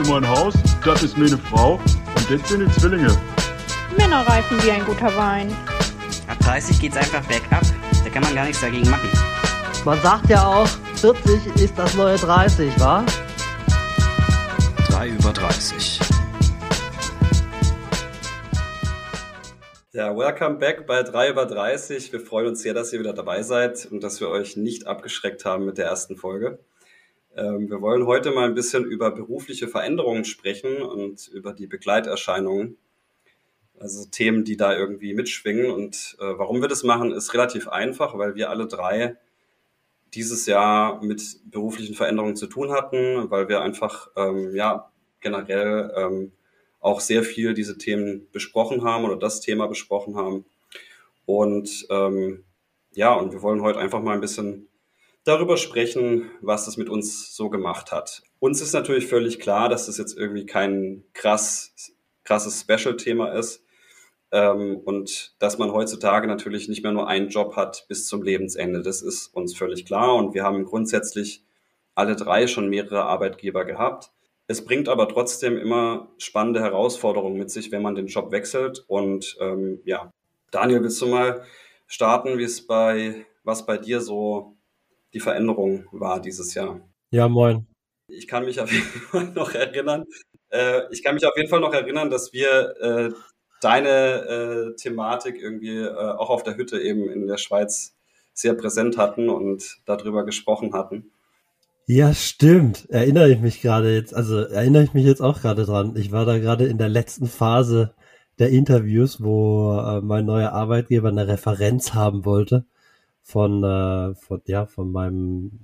ist mein Haus, das ist meine Frau und das sind die Zwillinge. Männer reifen wie ein guter Wein. Ab 30 geht's einfach bergab. Da kann man gar nichts dagegen machen. Man sagt ja auch, 40 ist das neue 30, wa? 3 über 30. Ja, welcome back bei 3 über 30. Wir freuen uns sehr, dass ihr wieder dabei seid und dass wir euch nicht abgeschreckt haben mit der ersten Folge. Ähm, wir wollen heute mal ein bisschen über berufliche Veränderungen sprechen und über die Begleiterscheinungen. Also Themen, die da irgendwie mitschwingen. Und äh, warum wir das machen, ist relativ einfach, weil wir alle drei dieses Jahr mit beruflichen Veränderungen zu tun hatten, weil wir einfach ähm, ja generell ähm, auch sehr viel diese Themen besprochen haben oder das Thema besprochen haben. Und ähm, ja, und wir wollen heute einfach mal ein bisschen darüber sprechen, was das mit uns so gemacht hat. Uns ist natürlich völlig klar, dass das jetzt irgendwie kein krass, krasses Special-Thema ist ähm, und dass man heutzutage natürlich nicht mehr nur einen Job hat bis zum Lebensende. Das ist uns völlig klar und wir haben grundsätzlich alle drei schon mehrere Arbeitgeber gehabt. Es bringt aber trotzdem immer spannende Herausforderungen mit sich, wenn man den Job wechselt. Und ähm, ja, Daniel, willst du mal starten, wie es bei, was bei dir so die Veränderung war dieses Jahr? Ja, moin. Ich kann mich auf jeden Fall noch erinnern, äh, ich kann mich auf jeden Fall noch erinnern, dass wir äh, deine äh, Thematik irgendwie äh, auch auf der Hütte eben in der Schweiz sehr präsent hatten und darüber gesprochen hatten. Ja, stimmt. Erinnere ich mich gerade jetzt, also erinnere ich mich jetzt auch gerade dran. Ich war da gerade in der letzten Phase der Interviews, wo äh, mein neuer Arbeitgeber eine Referenz haben wollte von, äh, von, ja, von meinem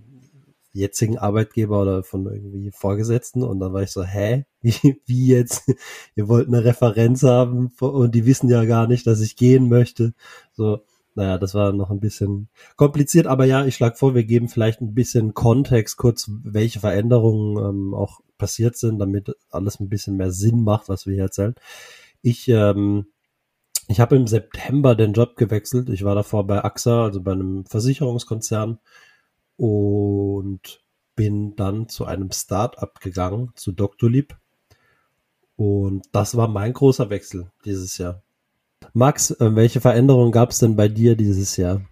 jetzigen Arbeitgeber oder von irgendwie Vorgesetzten und dann war ich so, hä? Wie, wie jetzt? Ihr wollt eine Referenz haben und die wissen ja gar nicht, dass ich gehen möchte. So, naja, das war noch ein bisschen kompliziert, aber ja, ich schlage vor, wir geben vielleicht ein bisschen Kontext, kurz, welche Veränderungen ähm, auch passiert sind, damit alles ein bisschen mehr Sinn macht, was wir hier erzählen. Ich, ähm, ich habe im September den Job gewechselt. Ich war davor bei AXA, also bei einem Versicherungskonzern und bin dann zu einem Start-up gegangen, zu Doctolib. Und das war mein großer Wechsel dieses Jahr. Max, äh, welche Veränderungen gab es denn bei dir dieses Jahr?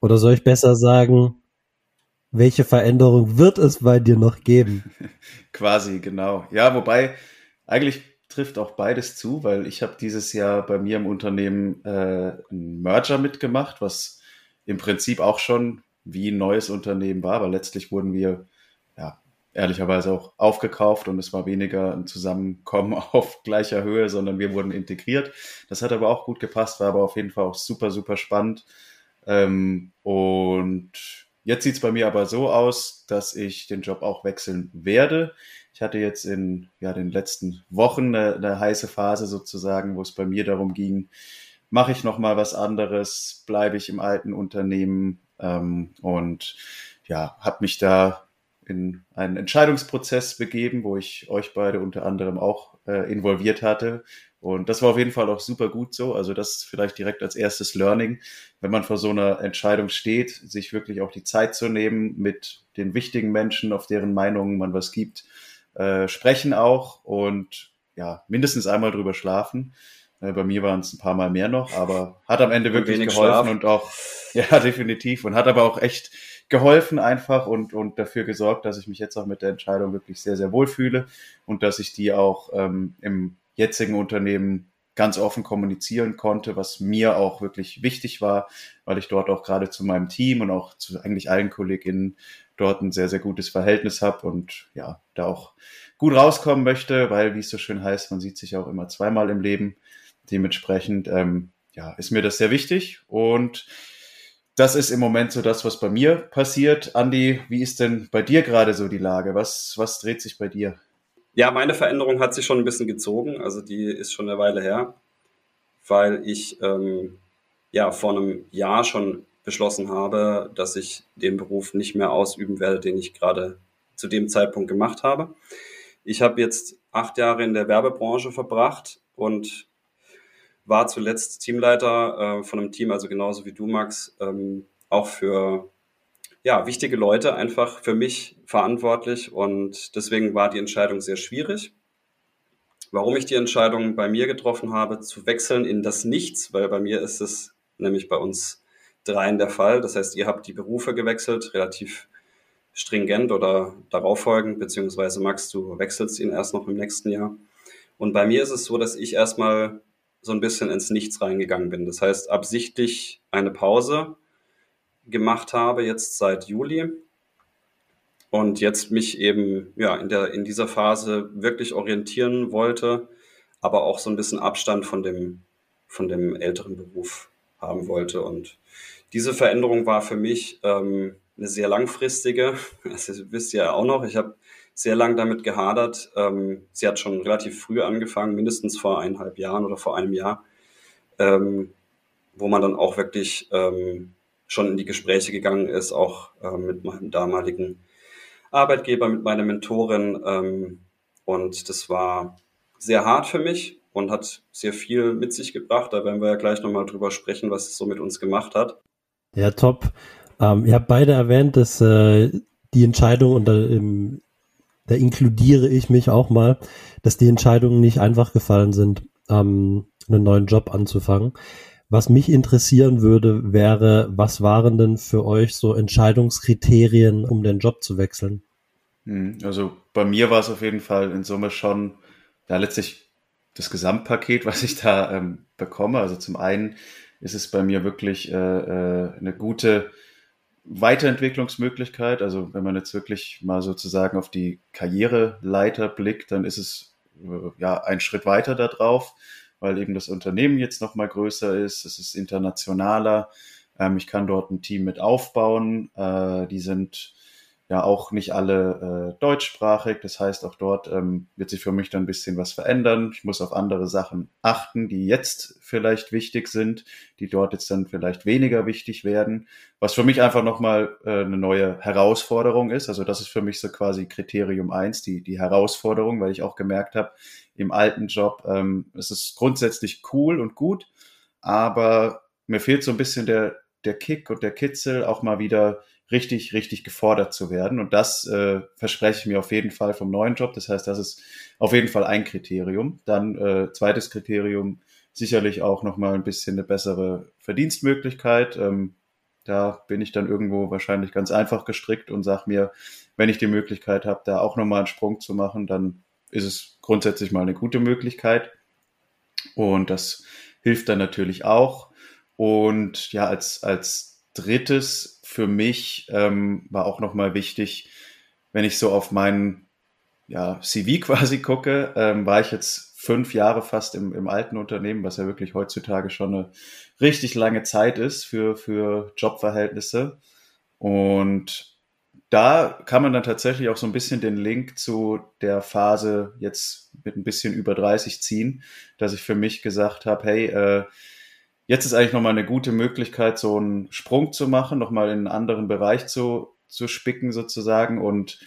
Oder soll ich besser sagen, welche Veränderung wird es bei dir noch geben? Quasi, genau. Ja, wobei eigentlich trifft auch beides zu, weil ich habe dieses Jahr bei mir im Unternehmen äh, einen Merger mitgemacht, was im Prinzip auch schon wie ein neues Unternehmen war, weil letztlich wurden wir ehrlicherweise auch aufgekauft und es war weniger ein Zusammenkommen auf gleicher Höhe, sondern wir wurden integriert. Das hat aber auch gut gepasst, war aber auf jeden Fall auch super, super spannend. Ähm, und jetzt sieht es bei mir aber so aus, dass ich den Job auch wechseln werde. Ich hatte jetzt in ja, den letzten Wochen eine, eine heiße Phase sozusagen, wo es bei mir darum ging, mache ich noch mal was anderes, bleibe ich im alten Unternehmen ähm, und ja, habe mich da in einen Entscheidungsprozess begeben, wo ich euch beide unter anderem auch äh, involviert hatte. Und das war auf jeden Fall auch super gut so. Also das vielleicht direkt als erstes Learning, wenn man vor so einer Entscheidung steht, sich wirklich auch die Zeit zu nehmen, mit den wichtigen Menschen, auf deren Meinungen man was gibt, äh, sprechen auch und ja, mindestens einmal drüber schlafen. Äh, bei mir waren es ein paar Mal mehr noch, aber hat am Ende wirklich geholfen Schlaf. und auch, ja, definitiv. Und hat aber auch echt geholfen einfach und, und dafür gesorgt, dass ich mich jetzt auch mit der Entscheidung wirklich sehr, sehr wohl fühle und dass ich die auch ähm, im jetzigen Unternehmen ganz offen kommunizieren konnte, was mir auch wirklich wichtig war, weil ich dort auch gerade zu meinem Team und auch zu eigentlich allen KollegInnen dort ein sehr, sehr gutes Verhältnis habe und ja, da auch gut rauskommen möchte, weil, wie es so schön heißt, man sieht sich auch immer zweimal im Leben. Dementsprechend, ähm, ja, ist mir das sehr wichtig und das ist im Moment so das, was bei mir passiert. Andi, wie ist denn bei dir gerade so die Lage? Was, was dreht sich bei dir? Ja, meine Veränderung hat sich schon ein bisschen gezogen. Also die ist schon eine Weile her, weil ich ähm, ja vor einem Jahr schon beschlossen habe, dass ich den Beruf nicht mehr ausüben werde, den ich gerade zu dem Zeitpunkt gemacht habe. Ich habe jetzt acht Jahre in der Werbebranche verbracht und war zuletzt Teamleiter äh, von einem Team, also genauso wie du, Max, ähm, auch für ja, wichtige Leute einfach für mich verantwortlich und deswegen war die Entscheidung sehr schwierig. Warum ich die Entscheidung bei mir getroffen habe, zu wechseln in das Nichts, weil bei mir ist es nämlich bei uns dreien der Fall. Das heißt, ihr habt die Berufe gewechselt, relativ stringent oder darauf folgend, beziehungsweise Max, du wechselst ihn erst noch im nächsten Jahr. Und bei mir ist es so, dass ich erstmal so ein bisschen ins Nichts reingegangen bin. Das heißt, absichtlich eine Pause gemacht habe, jetzt seit Juli. Und jetzt mich eben ja, in, der, in dieser Phase wirklich orientieren wollte, aber auch so ein bisschen Abstand von dem, von dem älteren Beruf haben wollte. Und diese Veränderung war für mich ähm, eine sehr langfristige. Das wisst ihr ja auch noch. Ich habe sehr lang damit gehadert. Ähm, sie hat schon relativ früh angefangen, mindestens vor eineinhalb Jahren oder vor einem Jahr, ähm, wo man dann auch wirklich ähm, schon in die Gespräche gegangen ist, auch äh, mit meinem damaligen Arbeitgeber, mit meiner Mentorin. Ähm, und das war sehr hart für mich und hat sehr viel mit sich gebracht. Da werden wir ja gleich nochmal drüber sprechen, was es so mit uns gemacht hat. Ja, top. Ähm, ihr habt beide erwähnt, dass äh, die Entscheidung, und da, im, da inkludiere ich mich auch mal, dass die Entscheidungen nicht einfach gefallen sind, ähm, einen neuen Job anzufangen. Was mich interessieren würde, wäre, was waren denn für euch so Entscheidungskriterien, um den Job zu wechseln? Hm, also bei mir war es auf jeden Fall in Summe schon, ja, letztlich das Gesamtpaket, was ich da ähm, bekomme. Also zum einen ist es bei mir wirklich äh, äh, eine gute Weiterentwicklungsmöglichkeit. Also wenn man jetzt wirklich mal sozusagen auf die Karriereleiter blickt, dann ist es äh, ja ein Schritt weiter da drauf, weil eben das Unternehmen jetzt noch mal größer ist, es ist internationaler. Ähm, ich kann dort ein Team mit aufbauen. Äh, die sind ja auch nicht alle äh, deutschsprachig. Das heißt, auch dort ähm, wird sich für mich dann ein bisschen was verändern. Ich muss auf andere Sachen achten, die jetzt vielleicht wichtig sind, die dort jetzt dann vielleicht weniger wichtig werden. Was für mich einfach nochmal äh, eine neue Herausforderung ist. Also das ist für mich so quasi Kriterium eins, die, die Herausforderung, weil ich auch gemerkt habe, im alten Job, ähm, es ist grundsätzlich cool und gut, aber mir fehlt so ein bisschen der, der Kick und der Kitzel, auch mal wieder richtig, richtig gefordert zu werden. Und das äh, verspreche ich mir auf jeden Fall vom neuen Job. Das heißt, das ist auf jeden Fall ein Kriterium. Dann äh, zweites Kriterium, sicherlich auch nochmal ein bisschen eine bessere Verdienstmöglichkeit. Ähm, da bin ich dann irgendwo wahrscheinlich ganz einfach gestrickt und sage mir, wenn ich die Möglichkeit habe, da auch nochmal einen Sprung zu machen, dann ist es grundsätzlich mal eine gute Möglichkeit. Und das hilft dann natürlich auch. Und ja, als, als drittes für mich ähm, war auch nochmal wichtig, wenn ich so auf meinen ja, CV quasi gucke, ähm, war ich jetzt fünf Jahre fast im, im alten Unternehmen, was ja wirklich heutzutage schon eine richtig lange Zeit ist für, für Jobverhältnisse. Und da kann man dann tatsächlich auch so ein bisschen den Link zu der Phase jetzt mit ein bisschen über 30 ziehen, dass ich für mich gesagt habe, hey, äh, jetzt ist eigentlich nochmal eine gute Möglichkeit, so einen Sprung zu machen, nochmal in einen anderen Bereich zu, zu spicken sozusagen. Und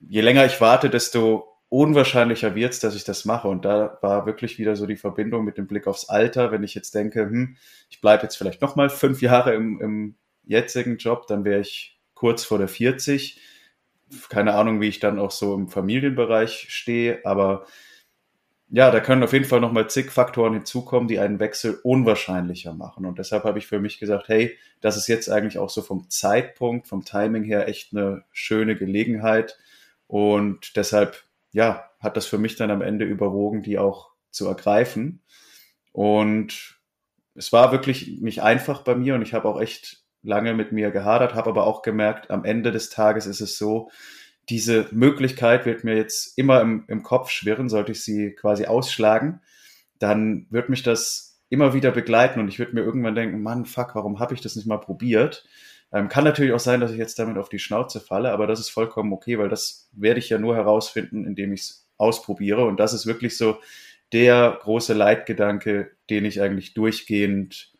je länger ich warte, desto unwahrscheinlicher wird es, dass ich das mache. Und da war wirklich wieder so die Verbindung mit dem Blick aufs Alter. Wenn ich jetzt denke, hm, ich bleibe jetzt vielleicht nochmal fünf Jahre im, im jetzigen Job, dann wäre ich kurz vor der 40. Keine Ahnung, wie ich dann auch so im Familienbereich stehe, aber ja, da können auf jeden Fall nochmal zig Faktoren hinzukommen, die einen Wechsel unwahrscheinlicher machen. Und deshalb habe ich für mich gesagt, hey, das ist jetzt eigentlich auch so vom Zeitpunkt, vom Timing her echt eine schöne Gelegenheit. Und deshalb, ja, hat das für mich dann am Ende überwogen, die auch zu ergreifen. Und es war wirklich nicht einfach bei mir und ich habe auch echt lange mit mir gehadert, habe aber auch gemerkt, am Ende des Tages ist es so, diese Möglichkeit wird mir jetzt immer im, im Kopf schwirren, sollte ich sie quasi ausschlagen, dann wird mich das immer wieder begleiten und ich würde mir irgendwann denken, Mann, fuck, warum habe ich das nicht mal probiert? Ähm, kann natürlich auch sein, dass ich jetzt damit auf die Schnauze falle, aber das ist vollkommen okay, weil das werde ich ja nur herausfinden, indem ich es ausprobiere. Und das ist wirklich so der große Leitgedanke, den ich eigentlich durchgehend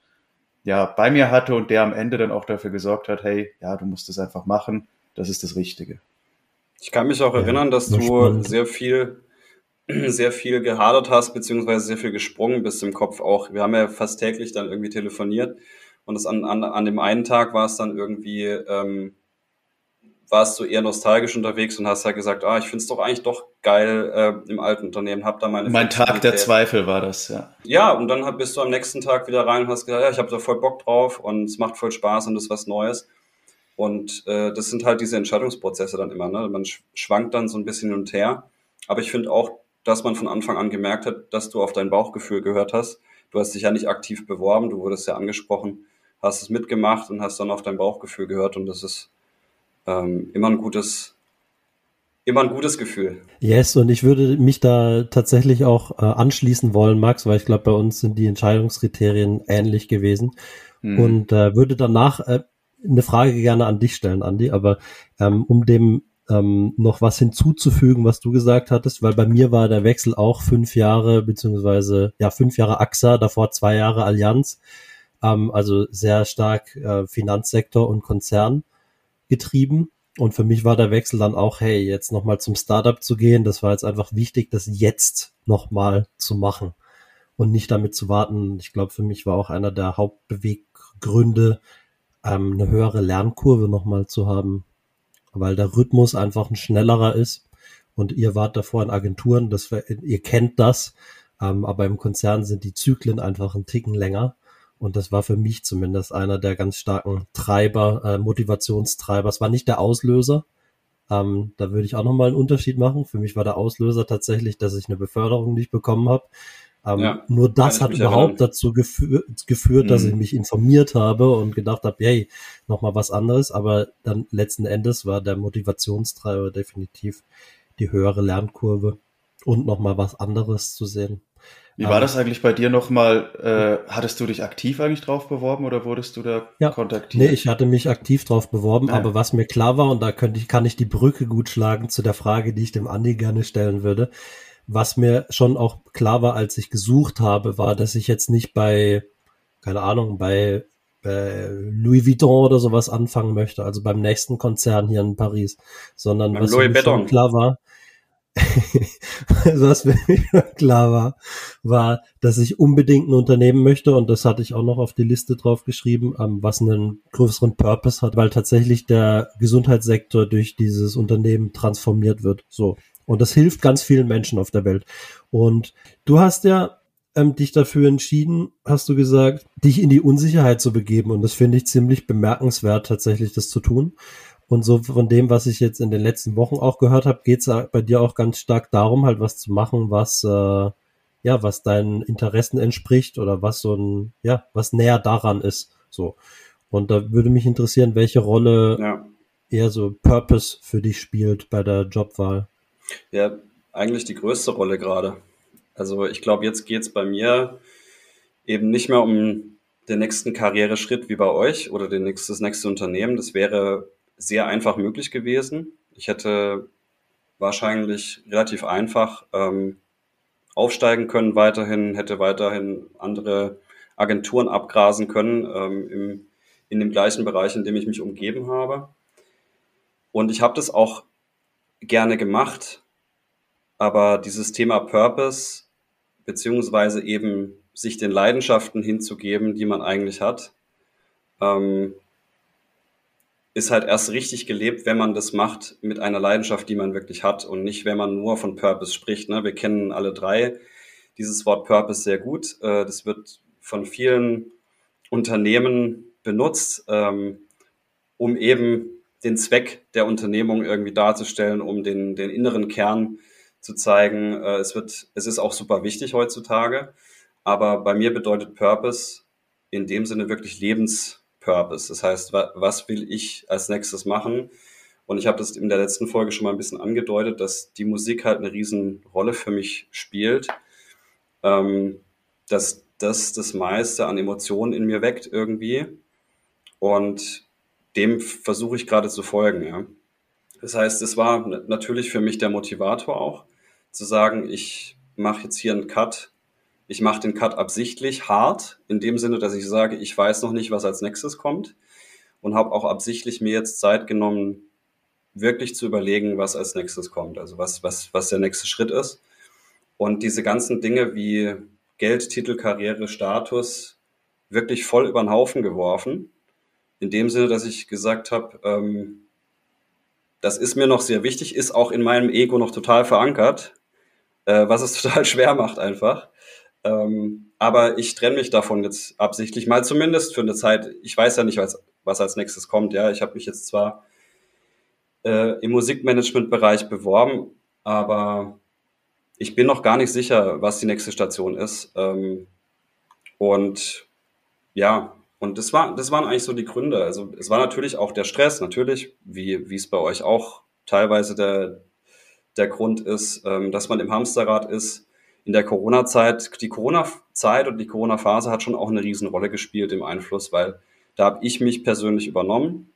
ja bei mir hatte und der am Ende dann auch dafür gesorgt hat, hey, ja, du musst es einfach machen, das ist das Richtige. Ich kann mich auch ja, erinnern, dass du spannend. sehr viel, sehr viel gehadert hast, beziehungsweise sehr viel gesprungen bist im Kopf auch. Wir haben ja fast täglich dann irgendwie telefoniert und das an, an, an dem einen Tag war es dann irgendwie ähm, warst du eher nostalgisch unterwegs und hast halt gesagt, ah, ich finde es doch eigentlich doch geil äh, im alten Unternehmen, hab da meine Mein Tag der Zweifel war das, ja. Ja, und dann bist du am nächsten Tag wieder rein und hast gesagt, ja, ich habe da voll Bock drauf und es macht voll Spaß und es ist was Neues. Und äh, das sind halt diese Entscheidungsprozesse dann immer. Ne? Man schwankt dann so ein bisschen hin und her. Aber ich finde auch, dass man von Anfang an gemerkt hat, dass du auf dein Bauchgefühl gehört hast. Du hast dich ja nicht aktiv beworben, du wurdest ja angesprochen, hast es mitgemacht und hast dann auf dein Bauchgefühl gehört. Und das ist ähm, immer ein gutes, immer ein gutes Gefühl. Yes, und ich würde mich da tatsächlich auch äh, anschließen wollen, Max, weil ich glaube, bei uns sind die Entscheidungskriterien ähnlich gewesen. Mhm. Und äh, würde danach äh, eine Frage gerne an dich stellen, Andi, aber ähm, um dem ähm, noch was hinzuzufügen, was du gesagt hattest, weil bei mir war der Wechsel auch fünf Jahre, beziehungsweise ja, fünf Jahre AXA, davor zwei Jahre Allianz, ähm, also sehr stark äh, Finanzsektor und Konzern getrieben. Und für mich war der Wechsel dann auch, hey, jetzt nochmal zum Startup zu gehen, das war jetzt einfach wichtig, das jetzt nochmal zu machen und nicht damit zu warten. Ich glaube, für mich war auch einer der Hauptbeweggründe, ähm, eine höhere Lernkurve nochmal zu haben, weil der Rhythmus einfach ein schnellerer ist. Und ihr wart davor in Agenturen, das, ihr kennt das, ähm, aber im Konzern sind die Zyklen einfach ein Ticken länger. Und das war für mich zumindest einer der ganz starken Treiber, äh, Motivationstreiber. Es war nicht der Auslöser. Ähm, da würde ich auch nochmal einen Unterschied machen. Für mich war der Auslöser tatsächlich, dass ich eine Beförderung nicht bekommen habe. Ähm, ja, nur das hat überhaupt erinnern. dazu geführt, geführt dass mhm. ich mich informiert habe und gedacht habe, hey, nochmal was anderes. Aber dann letzten Endes war der Motivationstreiber definitiv die höhere Lernkurve und nochmal was anderes zu sehen. Wie war das eigentlich bei dir nochmal? Äh, hattest du dich aktiv eigentlich drauf beworben oder wurdest du da ja, kontaktiert? Nee, ich hatte mich aktiv drauf beworben, ja. aber was mir klar war, und da könnte ich, kann ich die Brücke gut schlagen zu der Frage, die ich dem Andi gerne stellen würde. Was mir schon auch klar war, als ich gesucht habe, war, dass ich jetzt nicht bei, keine Ahnung, bei äh, Louis Vuitton oder sowas anfangen möchte, also beim nächsten Konzern hier in Paris, sondern beim was Louis mir schon klar war, was mir klar war, war, dass ich unbedingt ein Unternehmen möchte und das hatte ich auch noch auf die Liste drauf geschrieben, ähm, was einen größeren Purpose hat, weil tatsächlich der Gesundheitssektor durch dieses Unternehmen transformiert wird. So. Und das hilft ganz vielen Menschen auf der Welt. Und du hast ja ähm, dich dafür entschieden, hast du gesagt, dich in die Unsicherheit zu begeben. Und das finde ich ziemlich bemerkenswert, tatsächlich das zu tun. Und so von dem, was ich jetzt in den letzten Wochen auch gehört habe, geht es bei dir auch ganz stark darum, halt was zu machen, was äh, ja, was deinen Interessen entspricht oder was so ein, ja, was näher daran ist. So. Und da würde mich interessieren, welche Rolle ja. eher so Purpose für dich spielt bei der Jobwahl. Ja, eigentlich die größte Rolle gerade. Also ich glaube, jetzt geht es bei mir eben nicht mehr um den nächsten Karriereschritt wie bei euch oder den nächstes, das nächste Unternehmen. Das wäre sehr einfach möglich gewesen. Ich hätte wahrscheinlich relativ einfach ähm, aufsteigen können weiterhin, hätte weiterhin andere Agenturen abgrasen können ähm, im, in dem gleichen Bereich, in dem ich mich umgeben habe. Und ich habe das auch gerne gemacht, aber dieses Thema Purpose, beziehungsweise eben sich den Leidenschaften hinzugeben, die man eigentlich hat, ähm, ist halt erst richtig gelebt, wenn man das macht mit einer Leidenschaft, die man wirklich hat und nicht, wenn man nur von Purpose spricht. Ne? Wir kennen alle drei dieses Wort Purpose sehr gut. Äh, das wird von vielen Unternehmen benutzt, ähm, um eben den Zweck der Unternehmung irgendwie darzustellen, um den, den inneren Kern zu zeigen. Äh, es wird, es ist auch super wichtig heutzutage. Aber bei mir bedeutet Purpose in dem Sinne wirklich Lebens, Purpose. Das heißt, was will ich als nächstes machen? Und ich habe das in der letzten Folge schon mal ein bisschen angedeutet, dass die Musik halt eine Riesenrolle für mich spielt. Ähm, dass das das meiste an Emotionen in mir weckt irgendwie. Und dem versuche ich gerade zu folgen. Ja. Das heißt, es war natürlich für mich der Motivator auch, zu sagen, ich mache jetzt hier einen Cut ich mache den Cut absichtlich hart, in dem Sinne, dass ich sage, ich weiß noch nicht, was als nächstes kommt und habe auch absichtlich mir jetzt Zeit genommen, wirklich zu überlegen, was als nächstes kommt, also was, was, was der nächste Schritt ist. Und diese ganzen Dinge wie Geld, Titel, Karriere, Status wirklich voll über den Haufen geworfen. In dem Sinne, dass ich gesagt habe, ähm, Das ist mir noch sehr wichtig, ist auch in meinem Ego noch total verankert, äh, was es total schwer macht einfach. Ähm, aber ich trenne mich davon jetzt absichtlich mal zumindest für eine Zeit. Ich weiß ja nicht, was, was als nächstes kommt. Ja, ich habe mich jetzt zwar äh, im Musikmanagement-Bereich beworben, aber ich bin noch gar nicht sicher, was die nächste Station ist. Ähm, und ja, und das war, das waren eigentlich so die Gründe. Also es war natürlich auch der Stress, natürlich, wie, wie es bei euch auch teilweise der, der Grund ist, ähm, dass man im Hamsterrad ist. In der Corona-Zeit, die Corona-Zeit und die Corona-Phase hat schon auch eine Riesenrolle gespielt im Einfluss, weil da habe ich mich persönlich übernommen.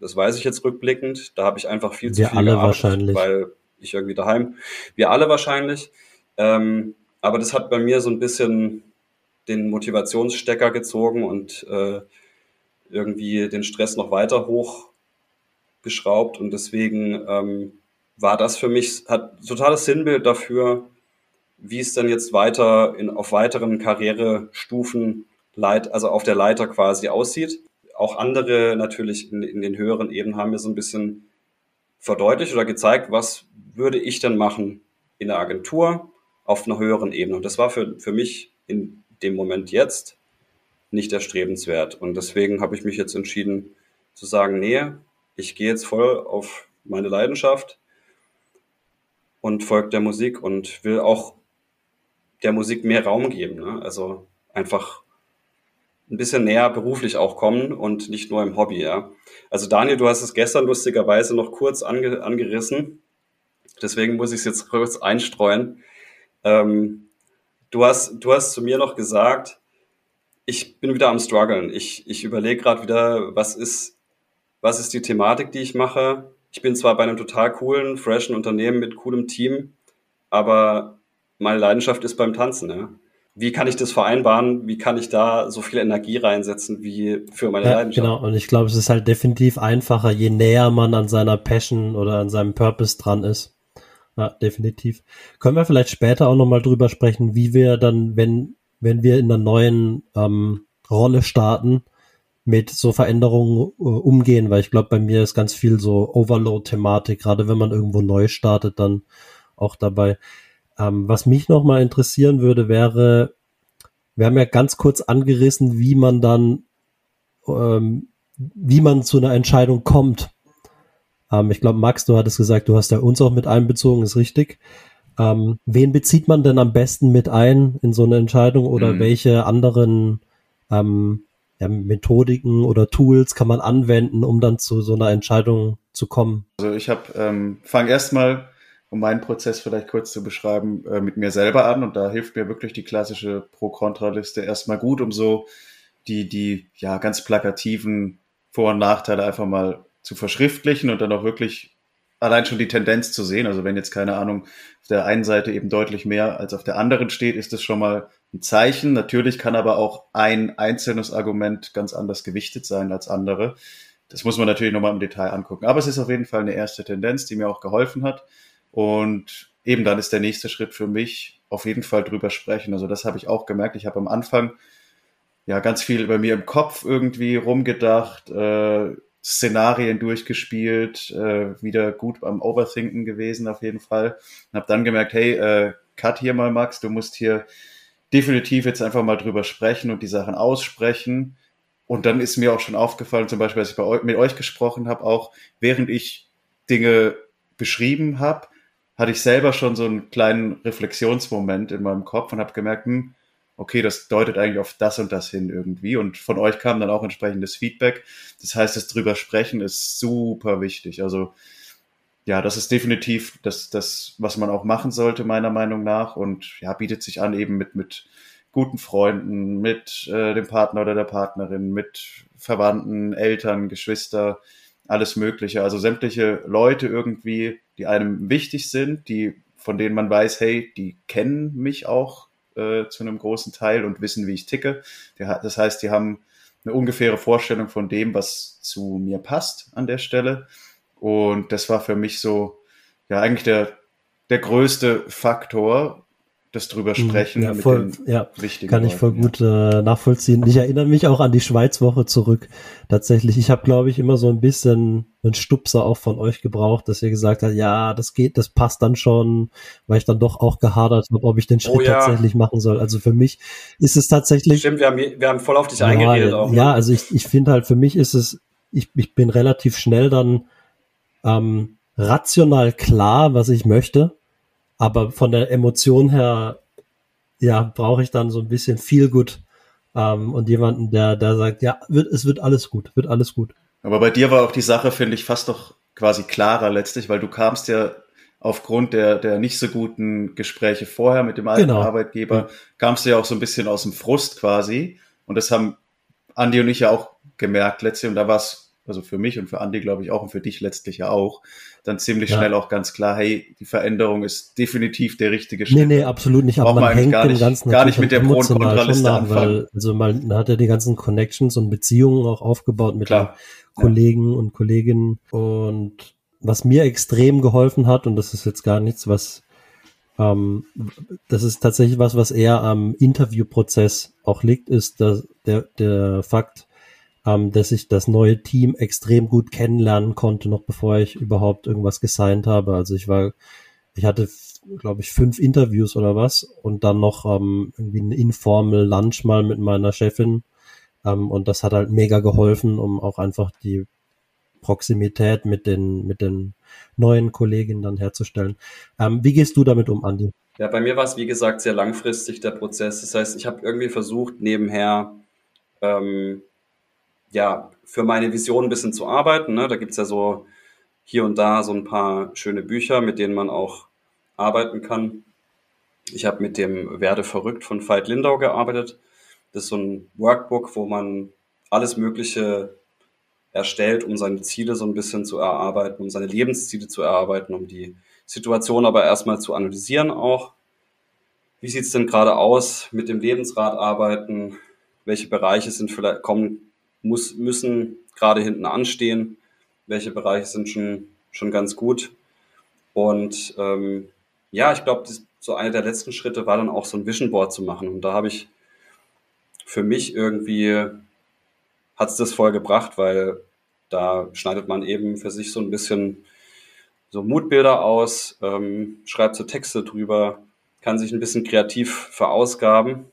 Das weiß ich jetzt rückblickend. Da habe ich einfach viel Wir zu viel alle gearbeitet, wahrscheinlich. weil ich irgendwie daheim. Wir alle wahrscheinlich. Ähm, aber das hat bei mir so ein bisschen den Motivationsstecker gezogen und äh, irgendwie den Stress noch weiter hochgeschraubt. Und deswegen ähm, war das für mich, hat totales Sinnbild dafür, wie es dann jetzt weiter in, auf weiteren Karrierestufen, leit, also auf der Leiter quasi aussieht. Auch andere natürlich in, in den höheren Ebenen haben mir so ein bisschen verdeutlicht oder gezeigt, was würde ich denn machen in der Agentur auf einer höheren Ebene. Und das war für, für mich in dem Moment jetzt nicht erstrebenswert. Und deswegen habe ich mich jetzt entschieden zu sagen, nee, ich gehe jetzt voll auf meine Leidenschaft und folge der Musik und will auch der Musik mehr Raum geben. Ne? Also einfach ein bisschen näher beruflich auch kommen und nicht nur im Hobby. Ja? Also Daniel, du hast es gestern lustigerweise noch kurz ange angerissen. Deswegen muss ich es jetzt kurz einstreuen. Ähm, du, hast, du hast zu mir noch gesagt, ich bin wieder am struggeln. Ich, ich überlege gerade wieder, was ist, was ist die Thematik, die ich mache. Ich bin zwar bei einem total coolen, freshen Unternehmen mit coolem Team, aber meine Leidenschaft ist beim Tanzen. Ja? Wie kann ich das vereinbaren? Wie kann ich da so viel Energie reinsetzen wie für meine Ja, Leidenschaft? genau. Und ich glaube, es ist halt definitiv einfacher, je näher man an seiner Passion oder an seinem Purpose dran ist. Ja, definitiv. Können wir vielleicht später auch nochmal drüber sprechen, wie wir dann, wenn, wenn wir in einer neuen ähm, Rolle starten, mit so Veränderungen äh, umgehen, weil ich glaube, bei mir ist ganz viel so Overload-Thematik, gerade wenn man irgendwo neu startet, dann auch dabei. Ähm, was mich nochmal interessieren würde, wäre, wir haben ja ganz kurz angerissen, wie man dann, ähm, wie man zu einer Entscheidung kommt. Ähm, ich glaube, Max, du hattest gesagt, du hast ja uns auch mit einbezogen, ist richtig. Ähm, wen bezieht man denn am besten mit ein in so eine Entscheidung oder Mhm. welche anderen ähm, ja, Methodiken oder Tools kann man anwenden, um dann zu so einer Entscheidung zu kommen? Also ich habe, ähm, fange erstmal, um meinen Prozess vielleicht kurz zu beschreiben, äh, mit mir selber an und da hilft mir wirklich die klassische Pro-Kontra-Liste erstmal gut, um so die, die ja ganz plakativen Vor- und Nachteile einfach mal zu verschriftlichen und dann auch wirklich allein schon die Tendenz zu sehen. Also wenn jetzt keine Ahnung auf der einen Seite eben deutlich mehr als auf der anderen steht, ist das schon mal ein Zeichen. Natürlich kann aber auch ein einzelnes Argument ganz anders gewichtet sein als andere. Das muss man natürlich nochmal im Detail angucken. Aber es ist auf jeden Fall eine erste Tendenz, die mir auch geholfen hat. Und eben dann ist der nächste Schritt für mich auf jeden Fall drüber sprechen. Also das habe ich auch gemerkt. Ich habe am Anfang ja ganz viel bei mir im Kopf irgendwie rumgedacht, äh, Szenarien durchgespielt, äh, wieder gut beim Overthinken gewesen auf jeden Fall. Und habe dann gemerkt, hey, äh, cut hier mal, Max, du musst hier definitiv jetzt einfach mal drüber sprechen und die Sachen aussprechen. Und dann ist mir auch schon aufgefallen, zum Beispiel, als ich bei eu mit euch gesprochen habe, auch während ich Dinge beschrieben habe, hatte ich selber schon so einen kleinen Reflexionsmoment in meinem Kopf und habe gemerkt, hm, okay, das deutet eigentlich auf das und das hin irgendwie. Und von euch kam dann auch entsprechendes Feedback. Das heißt, das drüber sprechen ist super wichtig. Also ja, das ist definitiv das, das, was man auch machen sollte, meiner Meinung nach. Und ja, bietet sich an eben mit, mit guten Freunden, mit äh, dem Partner oder der Partnerin, mit Verwandten, Eltern, Geschwister, alles Mögliche. Also sämtliche Leute irgendwie, die einem wichtig sind, die, von denen man weiß, hey, die kennen mich auch äh, zu einem großen Teil und wissen, wie ich ticke. Das heißt, die haben eine ungefähre Vorstellung von dem, was zu mir passt an der Stelle. Und das war für mich so, ja, eigentlich der, der größte Faktor, das drüber sprechen. Ja, voll, ja wichtigen kann ich voll Leuten, gut äh, nachvollziehen. Ich erinnere mich auch an die Schweizwoche zurück. Tatsächlich, ich habe, glaube ich, immer so ein bisschen einen Stupser auch von euch gebraucht, dass ihr gesagt habt, ja, das geht, das passt dann schon, weil ich dann doch auch gehadert habe, ob ich den Schritt Oh ja. tatsächlich machen soll. Also für mich ist es tatsächlich Stimmt, wir haben, wir haben voll auf dich ja, eingeredet auch. ne? Ja, also ich, ich finde halt, für mich ist es, ich, ich bin relativ schnell dann ähm, rational klar, was ich möchte, aber von der Emotion her, ja, brauche ich dann so ein bisschen viel gut ähm, und jemanden, der, der sagt, ja, wird, es wird alles gut, wird alles gut. Aber bei dir war auch die Sache, finde ich, fast doch quasi klarer letztlich, weil du kamst ja aufgrund der, der nicht so guten Gespräche vorher mit dem alten Genau. Arbeitgeber, kamst du ja auch so ein bisschen aus dem Frust quasi. Und das haben Andi und ich ja auch gemerkt letztlich. Und da war es, also für mich und für Andi, glaube ich, auch und für dich letztlich ja auch, dann ziemlich Ja. schnell auch ganz klar, hey, die Veränderung ist definitiv der richtige Nee, Schritt. nee, absolut nicht. Aber man hängt gar nicht- Ganzen gar nicht mit der Pro- und Kontraliste anfangen. weil, also man hat ja die ganzen Connections und Beziehungen auch aufgebaut mit Klar. den Kollegen und Kolleginnen. Und was mir extrem geholfen hat, und das ist jetzt gar nichts, was ähm, das ist tatsächlich was, was eher am Interviewprozess auch liegt, ist dass der, der Fakt, ähm, dass ich das neue Team extrem gut kennenlernen konnte, noch bevor ich überhaupt irgendwas gesigned habe. Also ich war, ich hatte, glaube ich, fünf Interviews oder was und dann noch ähm, irgendwie ein informal Lunch mal mit meiner Chefin. Ähm, und das hat halt mega geholfen, um auch einfach die Proximität mit den, mit den neuen Kolleginnen dann herzustellen. Ähm, wie gehst du damit um, Andi? Ja, bei mir war es, wie gesagt, sehr langfristig der Prozess. Das heißt, ich habe irgendwie versucht, nebenher ähm, ja, für meine Vision ein bisschen zu arbeiten. Ne? Da gibt's ja so hier und da so ein paar schöne Bücher, mit denen man auch arbeiten kann. Ich habe mit dem Werde verrückt von Veit Lindau gearbeitet. Das ist so ein Workbook, wo man alles Mögliche erstellt, um seine Ziele so ein bisschen zu erarbeiten, um seine Lebensziele zu erarbeiten, um die Situation aber erstmal zu analysieren auch. Wie sieht's denn gerade aus mit dem Lebensrad arbeiten? Welche Bereiche sind vielleicht kommen, muss, müssen gerade hinten anstehen? Welche Bereiche sind schon, schon ganz gut? Und ähm, ja, ich glaube, so einer der letzten Schritte war dann auch so ein Vision Board zu machen. Und da habe ich für mich irgendwie hat's das voll gebracht, weil da schneidet man eben für sich so ein bisschen so Mutbilder aus, ähm, schreibt so Texte drüber, kann sich ein bisschen kreativ verausgaben.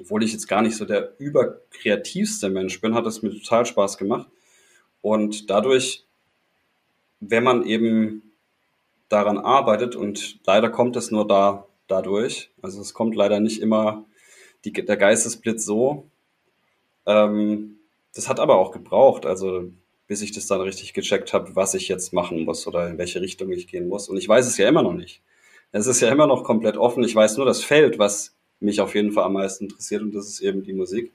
Obwohl ich jetzt gar nicht so der überkreativste Mensch bin, hat es mir total Spaß gemacht. Und dadurch, wenn man eben daran arbeitet, und leider kommt es nur da dadurch, also es kommt leider nicht immer die, der Geistesblitz so, ähm, das hat aber auch gebraucht, also bis ich das dann richtig gecheckt habe, was ich jetzt machen muss oder in welche Richtung ich gehen muss. Und ich weiß es ja immer noch nicht. Es ist ja immer noch komplett offen. Ich weiß nur das Feld, was mich auf jeden Fall am meisten interessiert und das ist eben die Musik.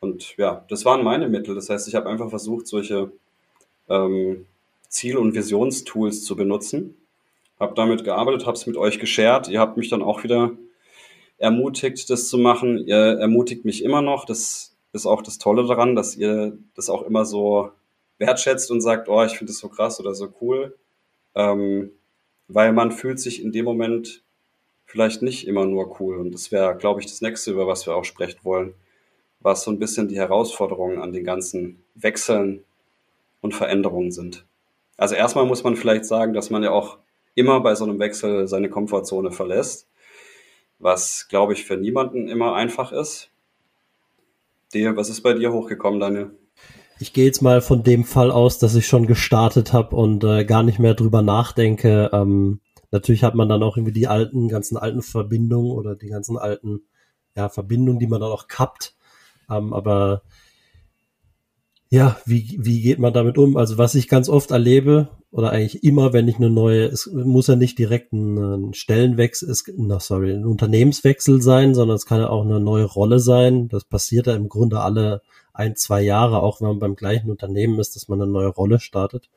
Und ja, das waren meine Mittel. Das heißt, ich habe einfach versucht, solche ähm, Ziel- und Visionstools zu benutzen. Habe damit gearbeitet, habe es mit euch geshared. Ihr habt mich dann auch wieder ermutigt, das zu machen. Ihr ermutigt mich immer noch. Das ist auch das Tolle daran, dass ihr das auch immer so wertschätzt und sagt, oh, ich finde das so krass oder so cool. Ähm, weil man fühlt sich in dem Moment vielleicht nicht immer nur cool. Und das wäre, glaube ich, das nächste, über was wir auch sprechen wollen, was so ein bisschen die Herausforderungen an den ganzen Wechseln und Veränderungen sind. Also erstmal muss man vielleicht sagen, dass man ja auch immer bei so einem Wechsel seine Komfortzone verlässt, was, glaube ich, für niemanden immer einfach ist. Dir, was ist bei dir hochgekommen, Daniel? Ich gehe jetzt mal von dem Fall aus, dass ich schon gestartet habe und äh, gar nicht mehr drüber nachdenke. Ähm, natürlich hat man dann auch irgendwie die alten, ganzen alten Verbindungen oder die ganzen alten ja, Verbindungen, die man dann auch kappt. Ähm, aber ja, wie, wie geht man damit um? Also was ich ganz oft erlebe, oder eigentlich immer, wenn ich eine neue, es muss ja nicht direkt ein, ein Stellenwechsel, es, no, sorry, ein Unternehmenswechsel sein, sondern es kann ja auch eine neue Rolle sein. Das passiert ja im Grunde alle ein, zwei Jahre, auch wenn man beim gleichen Unternehmen ist, dass man eine neue Rolle startet.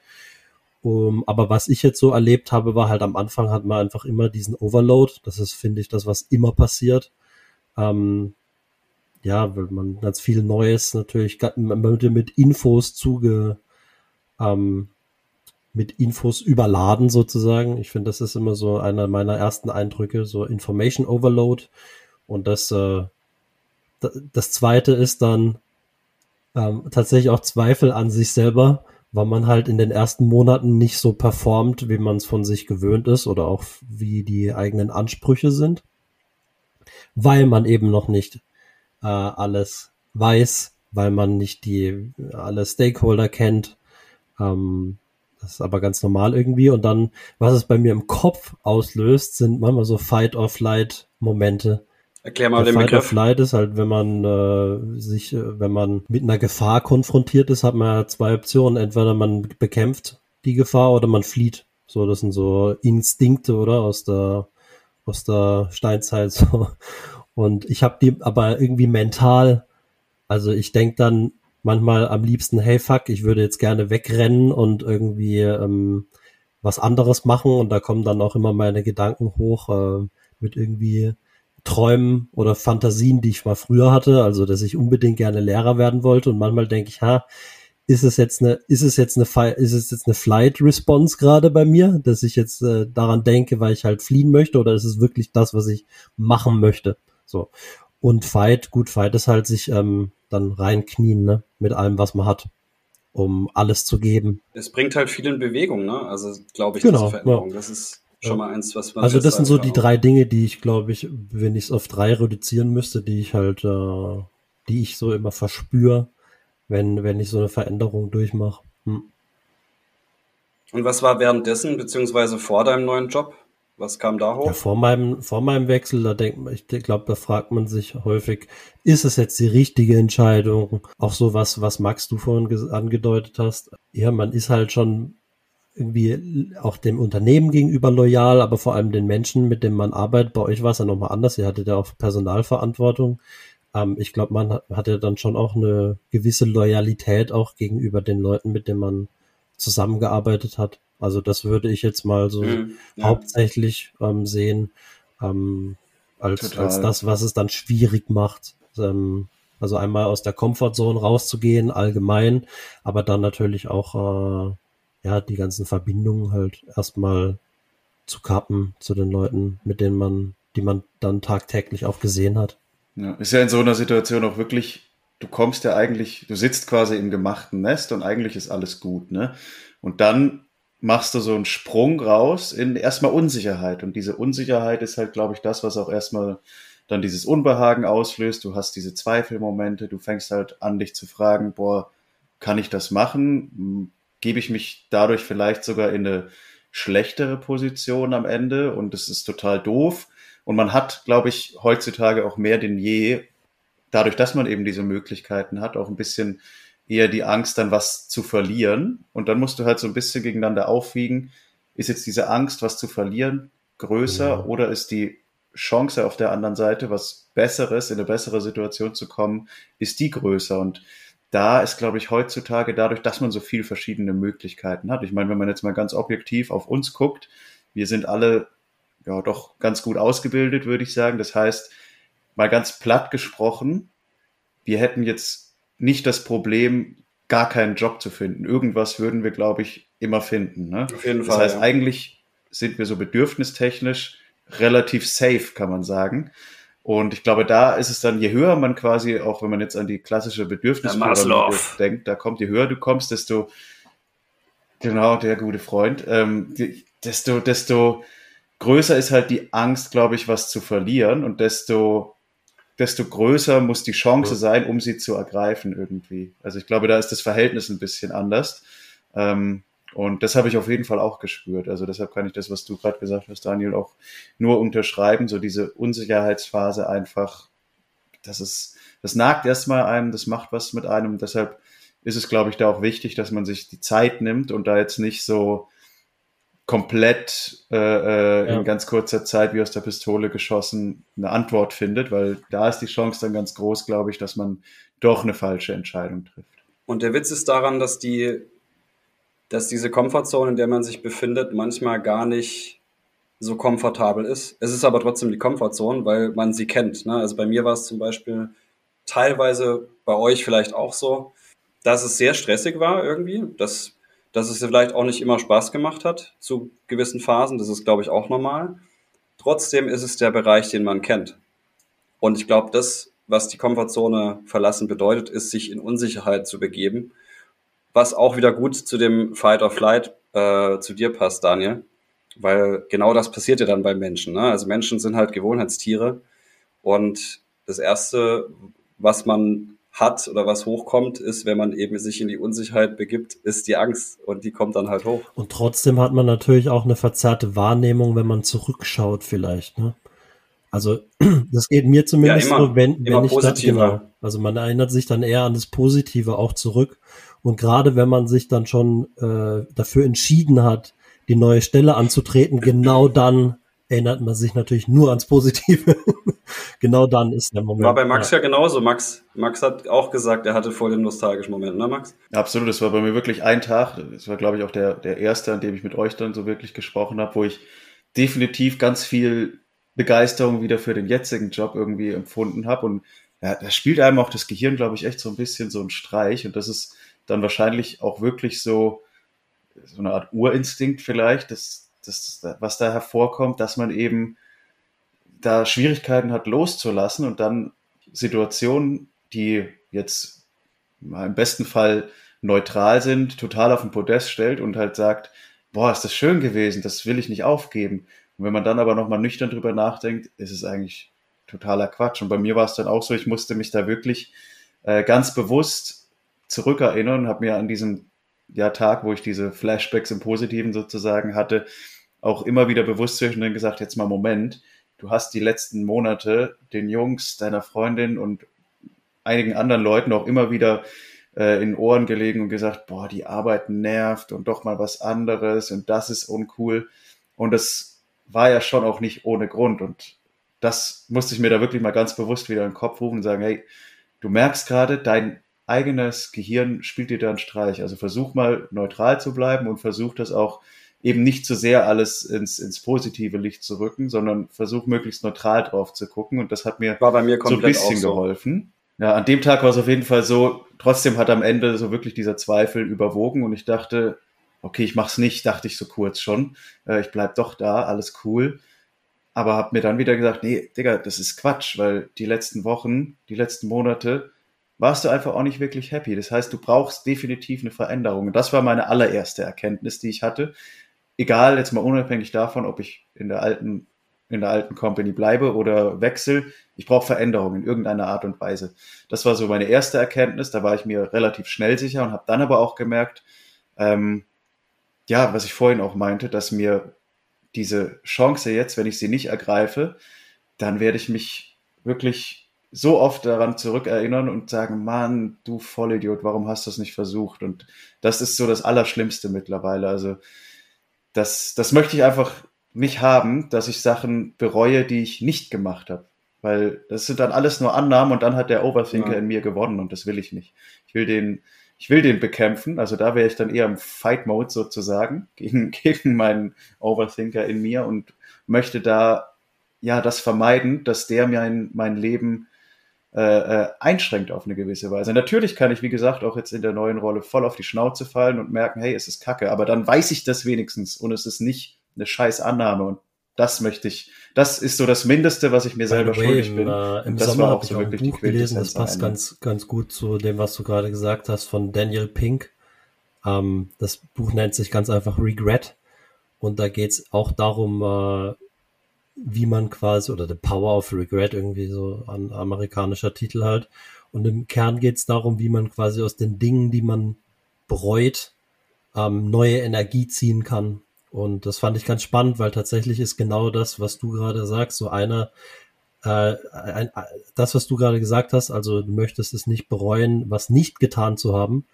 Um, aber was ich jetzt so erlebt habe, war halt am Anfang hat man einfach immer diesen Overload. Das ist, finde ich, das, was immer passiert. Ähm, ja, weil man ganz viel Neues natürlich, man wird mit Infos zuge, ähm, mit Infos überladen sozusagen. Ich finde, das ist immer so einer meiner ersten Eindrücke, so Information Overload. Und das, äh, das zweite ist dann ähm, tatsächlich auch Zweifel an sich selber, weil man halt in den ersten Monaten nicht so performt, wie man es von sich gewöhnt ist oder auch wie die eigenen Ansprüche sind, weil man eben noch nicht äh, alles weiß, weil man nicht die alle Stakeholder kennt. Ähm, das ist aber ganz normal irgendwie. Und dann, was es bei mir im Kopf auslöst, sind manchmal so Fight-or-Flight-Momente. Erklär mal Der den Fight Begriff. Flight ist halt, wenn man äh, sich, äh, wenn man mit einer Gefahr konfrontiert ist, hat man ja zwei Optionen. Entweder man bekämpft die Gefahr oder man flieht. So, das sind so Instinkte, oder? Aus der, aus der Steinzeit. So. Und ich habe die aber irgendwie mental, also ich denk dann manchmal am liebsten, hey fuck, ich würde jetzt gerne wegrennen und irgendwie ähm, was anderes machen. Und da kommen dann auch immer meine Gedanken hoch äh, mit irgendwie Träumen oder Fantasien, die ich mal früher hatte, also dass ich unbedingt gerne Lehrer werden wollte und manchmal denke ich, ha, ist es jetzt eine, ist es jetzt eine, ist es jetzt eine Flight Response gerade bei mir, dass ich jetzt äh, daran denke, weil ich halt fliehen möchte oder ist es wirklich das, was ich machen möchte? So. Und Fight, gut, Fight ist halt sich ähm, dann reinknien, ne, mit allem, was man hat, um alles zu geben. Es bringt halt viel in Bewegung, ne? Also, glaube ich, Genau, diese Veränderung. Das ist schon mal eins, was man. Also das sind so die drei Dinge, die ich glaube ich, wenn ich es auf drei reduzieren müsste, die ich halt, äh, die ich so immer verspüre, wenn wenn ich so eine Veränderung durchmache. Hm. Und was war währenddessen, beziehungsweise vor deinem neuen Job? Was kam da hoch? Ja, vor meinem vor meinem Wechsel, da denkt man, ich glaube, da fragt man sich häufig, ist es jetzt die richtige Entscheidung? Auch so was, was Max du vorhin angedeutet hast. Ja, man ist halt schon irgendwie auch dem Unternehmen gegenüber loyal, aber vor allem den Menschen, mit denen man arbeitet. Bei euch war es ja nochmal anders. Ihr hattet ja auch Personalverantwortung. Ähm, ich glaube, man hat, hatte dann schon auch eine gewisse Loyalität auch gegenüber den Leuten, mit denen man zusammengearbeitet hat. Also das würde ich jetzt mal so Mhm, ja. hauptsächlich ähm, sehen ähm, als, Total. als das, was es dann schwierig macht. Ähm, also einmal aus der Comfortzone rauszugehen, allgemein, aber dann natürlich auch äh, ja die ganzen Verbindungen halt erstmal zu kappen zu den Leuten, mit denen man, die man dann tagtäglich auch gesehen hat. Ja, ist ja in so einer Situation auch wirklich, du kommst ja eigentlich, du sitzt quasi im gemachten Nest und eigentlich ist alles gut, ne? Und dann machst du so einen Sprung raus in erstmal Unsicherheit. Und diese Unsicherheit ist halt, glaube ich, das, was auch erstmal dann dieses Unbehagen auslöst. Du hast diese Zweifelmomente, du fängst halt an, dich zu fragen, boah, kann ich das machen? Gebe ich mich dadurch vielleicht sogar in eine schlechtere Position am Ende? Und das ist total doof. Und man hat, glaube ich, heutzutage auch mehr denn je, dadurch, dass man eben diese Möglichkeiten hat, auch ein bisschen eher die Angst, dann was zu verlieren. Und dann musst du halt so ein bisschen gegeneinander aufwiegen. Ist jetzt diese Angst, was zu verlieren, größer Ja. oder ist die Chance auf der anderen Seite, was Besseres, in eine bessere Situation zu kommen, ist die größer? Und da ist, glaube ich, heutzutage dadurch, dass man so viele verschiedene Möglichkeiten hat. Ich meine, wenn man jetzt mal ganz objektiv auf uns guckt, wir sind alle ja doch ganz gut ausgebildet, würde ich sagen. Das heißt, mal ganz platt gesprochen, wir hätten jetzt nicht das Problem, gar keinen Job zu finden. Irgendwas würden wir, glaube ich, immer finden. Ne? Auf jeden Das Fall. heißt, ja. eigentlich sind wir so bedürfnistechnisch relativ safe, kann man sagen. Und ich glaube, da ist es dann, je höher man quasi, auch wenn man jetzt an die klassische Bedürfnispyramide denkt, da kommt, je höher du kommst, desto, genau, der gute Freund, ähm, desto, desto größer ist halt die Angst, glaube ich, was zu verlieren und desto, desto größer muss die Chance sein, um sie zu ergreifen irgendwie. Also ich glaube, da ist das Verhältnis ein bisschen anders. Ähm, und das habe ich auf jeden Fall auch gespürt. Also deshalb kann ich das, was du gerade gesagt hast, Daniel, auch nur unterschreiben. So diese Unsicherheitsphase einfach, das ist, das nagt erstmal einem, das macht was mit einem. Deshalb ist es, glaube ich, da auch wichtig, dass man sich die Zeit nimmt und da jetzt nicht so komplett äh, äh, Ja. in ganz kurzer Zeit wie aus der Pistole geschossen eine Antwort findet, weil da ist die Chance dann ganz groß, glaube ich, dass man doch eine falsche Entscheidung trifft. Und der Witz ist daran, dass die, dass diese Komfortzone, in der man sich befindet, manchmal gar nicht so komfortabel ist. Es ist aber trotzdem die Komfortzone, weil man sie kennt. Ne? Also bei mir war es zum Beispiel teilweise bei euch vielleicht auch so, dass es sehr stressig war irgendwie. Das dass es vielleicht auch nicht immer Spaß gemacht hat zu gewissen Phasen. Das ist, glaube ich, auch normal. Trotzdem ist es der Bereich, den man kennt. Und ich glaube, das, was die Komfortzone verlassen bedeutet, ist, sich in Unsicherheit zu begeben. Was auch wieder gut zu dem Fight or Flight äh, zu dir passt, Daniel. Weil genau das passiert ja dann bei Menschen. Ne? Also Menschen sind halt Gewohnheitstiere. Und das Erste, was man hat oder was hochkommt, ist, wenn man eben sich in die Unsicherheit begibt, ist die Angst und die kommt dann halt hoch. Und trotzdem hat man natürlich auch eine verzerrte Wahrnehmung, wenn man zurückschaut vielleicht. Ne? Also das geht mir zumindest ja, immer, so, wenn, wenn ich da, genau, also man erinnert sich dann eher an das Positive auch zurück. Und gerade wenn man sich dann schon äh, dafür entschieden hat, die neue Stelle anzutreten, genau dann erinnert man sich natürlich nur ans Positive. genau dann ist der Moment. War bei Max ja. ja. genauso. Max, Max hat auch gesagt, er hatte voll den nostalgischen Moment, ne Max? Absolut, das war bei mir wirklich ein Tag. Das war, glaube ich, auch der, der erste, an dem ich mit euch dann so wirklich gesprochen habe, wo ich definitiv ganz viel Begeisterung wieder für den jetzigen Job irgendwie empfunden habe. Und ja, da spielt einem auch das Gehirn, glaube ich, echt so ein bisschen so ein Streich. Und das ist dann wahrscheinlich auch wirklich so, so eine Art Urinstinkt vielleicht, das, das, was da hervorkommt, dass man eben da Schwierigkeiten hat loszulassen und dann Situationen, die jetzt im besten Fall neutral sind, total auf den Podest stellt und halt sagt, boah, ist das schön gewesen, das will ich nicht aufgeben. Und wenn man dann aber nochmal nüchtern drüber nachdenkt, ist es eigentlich totaler Quatsch. Und bei mir war es dann auch so, ich musste mich da wirklich äh, ganz bewusst zurückerinnern, habe mir an diesem ja, Tag, wo ich diese Flashbacks im Positiven sozusagen hatte, auch immer wieder bewusst zwischendrin gesagt, jetzt mal Moment, du hast die letzten Monate den Jungs, deiner Freundin und einigen anderen Leuten auch immer wieder äh, in Ohren gelegen und gesagt, boah, die Arbeit nervt und doch mal was anderes und das ist uncool. Und das war ja schon auch nicht ohne Grund. Und das musste ich mir da wirklich mal ganz bewusst wieder in den Kopf rufen und sagen, hey, du merkst gerade, dein eigenes Gehirn spielt dir da einen Streich. Also versuch mal neutral zu bleiben und versuch das auch eben nicht zu sehr alles ins, ins positive Licht zu rücken, sondern versuch möglichst neutral drauf zu gucken. Und das hat mir, war bei mir so ein bisschen so. geholfen. Ja, an dem Tag war es auf jeden Fall so, trotzdem hat am Ende so wirklich dieser Zweifel überwogen und ich dachte, okay, ich mach's nicht, dachte ich so kurz schon. Äh, ich bleib doch da, alles cool. Aber hab mir dann wieder gesagt, nee, Digga, das ist Quatsch, weil die letzten Wochen, die letzten Monate warst du einfach auch nicht wirklich happy. Das heißt, du brauchst definitiv eine Veränderung. Und das war meine allererste Erkenntnis, die ich hatte. Egal, jetzt mal unabhängig davon, ob ich in der alten, in der alten Company bleibe oder wechsle, ich brauche Veränderung in irgendeiner Art und Weise. Das war so meine erste Erkenntnis. Da war ich mir relativ schnell sicher und habe dann aber auch gemerkt, ähm, ja, was ich vorhin auch meinte, dass mir diese Chance jetzt, wenn ich sie nicht ergreife, dann werde ich mich wirklich so oft daran zurückerinnern und sagen, Mann, du Vollidiot, warum hast du es nicht versucht? Und das ist so das Allerschlimmste mittlerweile. Also das, das möchte ich einfach nicht haben, dass ich Sachen bereue, die ich nicht gemacht habe. Weil das sind dann alles nur Annahmen und dann hat der Overthinker ja. in mir gewonnen und das will ich nicht. Ich will den, ich will den bekämpfen. Also da wäre ich dann eher im Fight-Mode sozusagen gegen, gegen meinen Overthinker in mir und möchte da ja das vermeiden, dass der mir mein, mein Leben äh, äh, einschränkt auf eine gewisse Weise. Natürlich kann ich, wie gesagt, auch jetzt in der neuen Rolle voll auf die Schnauze fallen und merken, hey, es ist Kacke, aber dann weiß ich das wenigstens und es ist nicht eine scheiß Annahme und das möchte ich, das ist so das Mindeste, was ich mir selber way, schuldig bin. Äh, Im das Sommer auch so wirklich ein Buch gelesen, das passt ganz, ganz gut zu dem, was du gerade gesagt hast von Daniel Pink. Ähm, das Buch nennt sich ganz einfach Regret und da geht's auch darum, äh, wie man quasi, oder The Power of Regret, irgendwie so ein amerikanischer Titel halt. Und im Kern geht es darum, wie man quasi aus den Dingen, die man bereut, ähm, neue Energie ziehen kann. Und das fand ich ganz spannend, weil tatsächlich ist genau das, was du gerade sagst, so einer, äh, ein, das, was du gerade gesagt hast, also du möchtest es nicht bereuen, was nicht getan zu haben.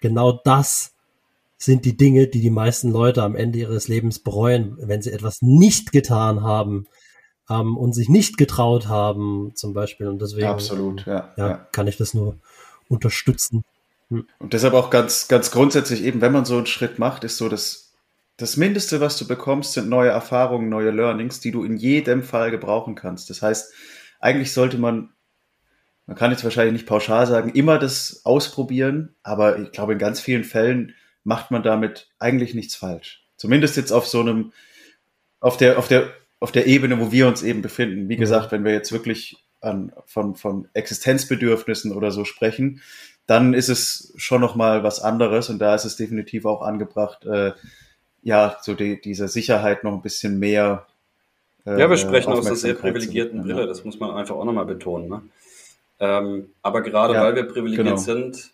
Genau das sind die Dinge, die die meisten Leute am Ende ihres Lebens bereuen, wenn sie etwas nicht getan haben ähm, und sich nicht getraut haben, zum Beispiel. Und deswegen Absolut, ja, ja, ja. kann ich das nur unterstützen. Hm. Und deshalb auch ganz, ganz grundsätzlich eben, wenn man so einen Schritt macht, ist so das, das Mindeste, was du bekommst, sind neue Erfahrungen, neue Learnings, die du in jedem Fall gebrauchen kannst. Das heißt, eigentlich sollte man man kann jetzt wahrscheinlich nicht pauschal sagen, immer das ausprobieren, aber ich glaube, in ganz vielen Fällen macht man damit eigentlich nichts falsch. Zumindest jetzt auf so einem, auf der, auf der, auf der Ebene, wo wir uns eben befinden. Wie Mhm. gesagt, wenn wir jetzt wirklich an, von, von Existenzbedürfnissen oder so sprechen, dann ist es schon nochmal was anderes und da ist es definitiv auch angebracht, äh, ja, so die, diese Sicherheit noch ein bisschen mehr. äh, Ja, wir sprechen aus einer sehr privilegierten Brille, das muss man einfach auch nochmal betonen. Ne? Ähm, aber gerade Ja, weil wir privilegiert genau. sind,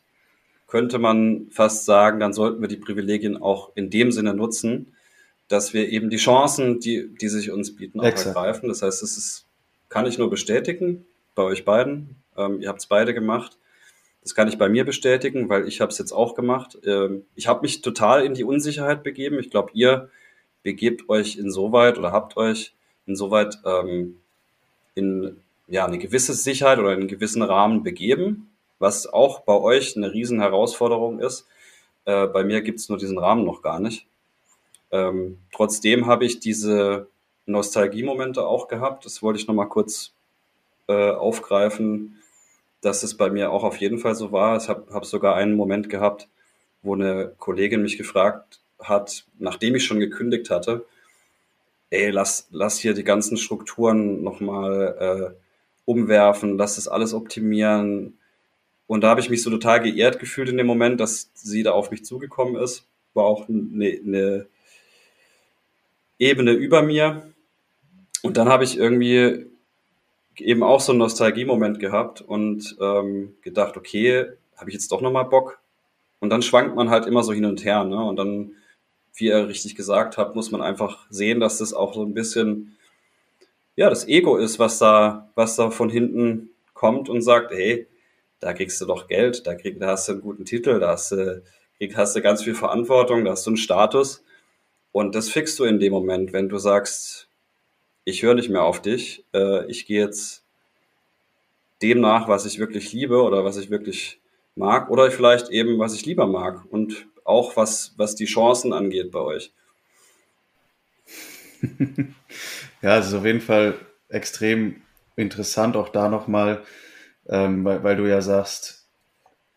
könnte man fast sagen, dann sollten wir die Privilegien auch in dem Sinne nutzen, dass wir eben die Chancen, die, die sich uns bieten, auch Exakt. ergreifen. Das heißt, es ist, kann ich nur bestätigen bei euch beiden. Ähm, ihr habt es beide gemacht. Das kann ich bei mir bestätigen, weil ich habe es jetzt auch gemacht. Ähm, ich habe mich total in die Unsicherheit begeben. Ich glaube, ihr begebt euch insoweit oder habt euch insoweit ähm, in ja, eine gewisse Sicherheit oder in einen gewissen Rahmen begeben, was auch bei euch eine riesen Herausforderung ist. Äh, bei mir gibt es nur diesen Rahmen noch gar nicht. Ähm, trotzdem habe ich diese Nostalgiemomente auch gehabt. Das wollte ich noch mal kurz äh, aufgreifen, dass es bei mir auch auf jeden Fall so war. Ich habe hab sogar einen Moment gehabt, wo eine Kollegin mich gefragt hat, nachdem ich schon gekündigt hatte, ey, lass, lass hier die ganzen Strukturen nochmal äh, umwerfen, lass das alles optimieren. Und da habe ich mich so total geehrt gefühlt in dem Moment, dass sie da auf mich zugekommen ist. War auch eine, eine Ebene über mir. Und dann habe ich irgendwie eben auch so einen Nostalgiemoment gehabt und ähm, gedacht, okay, habe ich jetzt doch nochmal Bock? Und dann schwankt man halt immer so hin und her. Ne? Und dann, wie ihr richtig gesagt habt, muss man einfach sehen, dass das auch so ein bisschen, ja, das Ego ist, was da, was da von hinten kommt und sagt, hey, da kriegst du doch Geld, da, krieg, da hast du einen guten Titel, da hast du, krieg, hast du ganz viel Verantwortung, da hast du einen Status. Und das fixst du in dem Moment, wenn du sagst, ich höre nicht mehr auf dich, äh, ich gehe jetzt dem nach, was ich wirklich liebe oder was ich wirklich mag oder vielleicht eben, was ich lieber mag und auch was, was die Chancen angeht bei euch. Ja, es ist auf jeden Fall extrem interessant, auch da nochmal, ähm, weil, weil du ja sagst,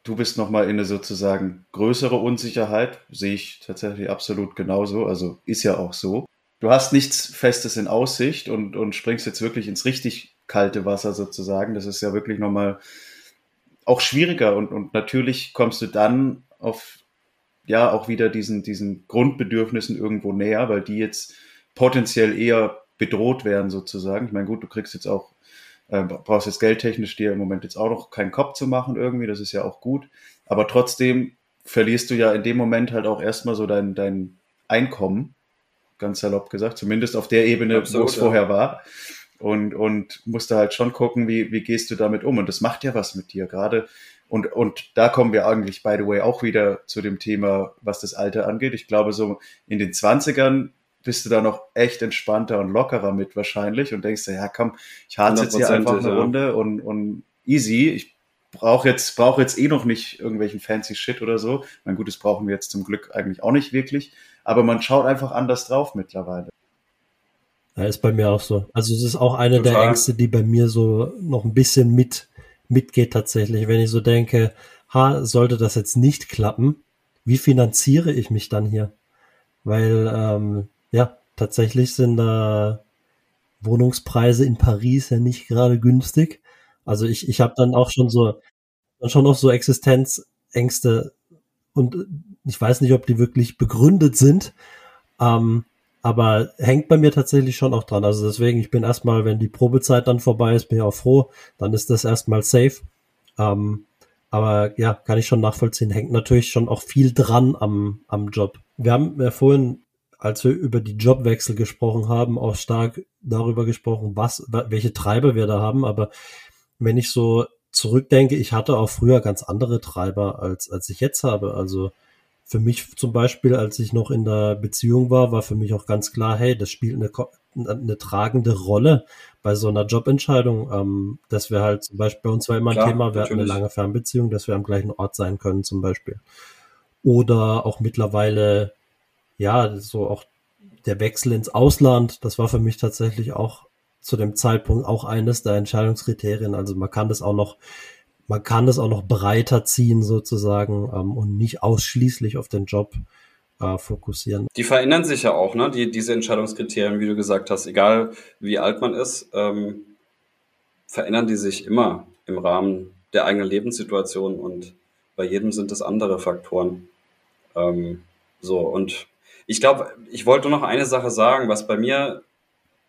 du bist nochmal in eine sozusagen größere Unsicherheit, sehe ich tatsächlich absolut genauso, also ist ja auch so. Du hast nichts Festes in Aussicht und, und springst jetzt wirklich ins richtig kalte Wasser sozusagen. Das ist ja wirklich nochmal auch schwieriger und, und natürlich kommst du dann auf ja auch wieder diesen, diesen Grundbedürfnissen irgendwo näher, weil die jetzt potenziell eher bedroht werden sozusagen. Ich meine, gut, du kriegst jetzt auch, äh, brauchst jetzt geldtechnisch dir im Moment jetzt auch noch keinen Kopf zu machen irgendwie, das ist ja auch gut. Aber trotzdem verlierst du ja in dem Moment halt auch erstmal so dein, dein Einkommen, ganz salopp gesagt, zumindest auf der Ebene, Absolut, wo es ja. vorher war. Und, und musst da halt schon gucken, wie, wie gehst du damit um. Und das macht ja was mit dir, gerade. Und, und da kommen wir eigentlich, by the way, auch wieder zu dem Thema, was das Alter angeht. Ich glaube, so in den 20ern bist du da noch echt entspannter und lockerer mit wahrscheinlich und denkst dir, ja komm, ich harze jetzt hier einfach eine ja. Runde und, und easy. Ich brauche jetzt, brauche jetzt eh noch nicht irgendwelchen fancy Shit oder so. Mein gut, das brauchen wir jetzt zum Glück eigentlich auch nicht wirklich. Aber man schaut einfach anders drauf mittlerweile. Ja, ist bei mir auch so. Also es ist auch eine der Total. Ängste, die bei mir so noch ein bisschen mit mitgeht tatsächlich, wenn ich so denke, ha, sollte das jetzt nicht klappen, wie finanziere ich mich dann hier? Weil ähm, ja, tatsächlich sind da Wohnungspreise in Paris ja nicht gerade günstig. Also ich, ich habe dann auch schon so schon noch so Existenzängste und ich weiß nicht, ob die wirklich begründet sind. Ähm, aber hängt bei mir tatsächlich schon auch dran. Also deswegen, ich bin erstmal, wenn die Probezeit dann vorbei ist, bin ich auch froh, dann ist das erstmal safe. Ähm, aber ja, kann ich schon nachvollziehen. Hängt natürlich schon auch viel dran am, am Job. Wir haben ja vorhin, als wir über die Jobwechsel gesprochen haben, auch stark darüber gesprochen, was, welche Treiber wir da haben. Aber wenn ich so zurückdenke, ich hatte auch früher ganz andere Treiber, als, als ich jetzt habe. Also für mich zum Beispiel, als ich noch in der Beziehung war, war für mich auch ganz klar, hey, das spielt eine, eine tragende Rolle bei so einer Jobentscheidung. Ähm, dass wir halt zum Beispiel bei uns war immer ein Klar, Thema, wir hatten eine natürlich. lange Fernbeziehung, dass wir am gleichen Ort sein können zum Beispiel. Oder auch mittlerweile, ja, so auch der Wechsel ins Ausland, das war für mich tatsächlich auch zu dem Zeitpunkt auch eines der Entscheidungskriterien. Also man kann das auch noch man kann es auch noch breiter ziehen sozusagen ähm, und nicht ausschließlich auf den Job äh, fokussieren. Die verändern sich ja auch, ne? Die, diese Entscheidungskriterien, wie du gesagt hast, egal wie alt man ist, ähm, verändern die sich immer im Rahmen der eigenen Lebenssituation und bei jedem sind es andere Faktoren. Ähm, so, und ich glaube, ich wollte noch eine Sache sagen, was bei mir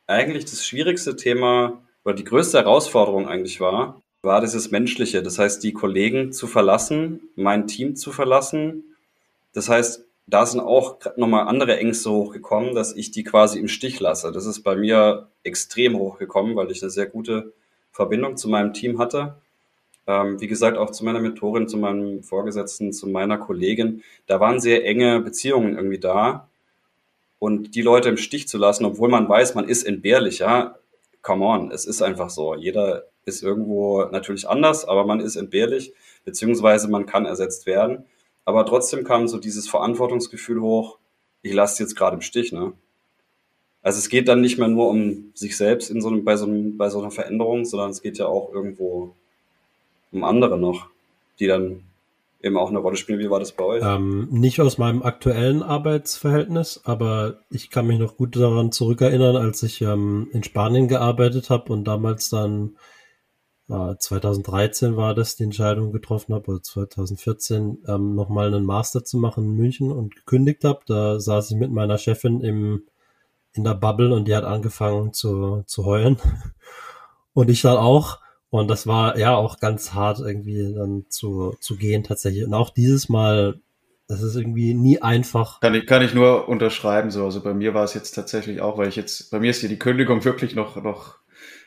eigentlich das schwierigste Thema oder die größte Herausforderung eigentlich war, war dieses Menschliche. Das heißt, die Kollegen zu verlassen, mein Team zu verlassen. Das heißt, da sind auch nochmal andere Ängste hochgekommen, dass ich die quasi im Stich lasse. Das ist bei mir extrem hochgekommen, weil ich eine sehr gute Verbindung zu meinem Team hatte. Ähm, wie gesagt, auch zu meiner Mentorin, zu meinem Vorgesetzten, zu meiner Kollegin. Da waren sehr enge Beziehungen irgendwie da. Und die Leute im Stich zu lassen, obwohl man weiß, man ist entbehrlich, ja, come on, es ist einfach so. Jeder ist irgendwo natürlich anders, aber man ist entbehrlich, beziehungsweise man kann ersetzt werden. Aber trotzdem kam so dieses Verantwortungsgefühl hoch, ich lasse jetzt gerade im Stich, ne? Also es geht dann nicht mehr nur um sich selbst in so einem, bei, so einem, bei so einer Veränderung, sondern es geht ja auch irgendwo um andere noch, die dann eben auch eine Rolle spielen. Wie war das bei euch? Ähm, nicht aus meinem aktuellen Arbeitsverhältnis, aber ich kann mich noch gut daran zurückerinnern, als ich ähm, in Spanien gearbeitet habe und damals dann äh, 2013 war das, die Entscheidung getroffen habe, oder 2014 ähm, nochmal einen Master zu machen in München und gekündigt habe. Da saß ich mit meiner Chefin im, in der Bubble und die hat angefangen zu, zu heulen. Und ich dann auch. Und das war ja auch ganz hart irgendwie dann zu, zu gehen tatsächlich. Und auch dieses Mal, das ist irgendwie nie einfach. Kann ich, kann ich nur unterschreiben so. Also bei mir war es jetzt tatsächlich auch, weil ich jetzt, bei mir ist hier die Kündigung wirklich noch, noch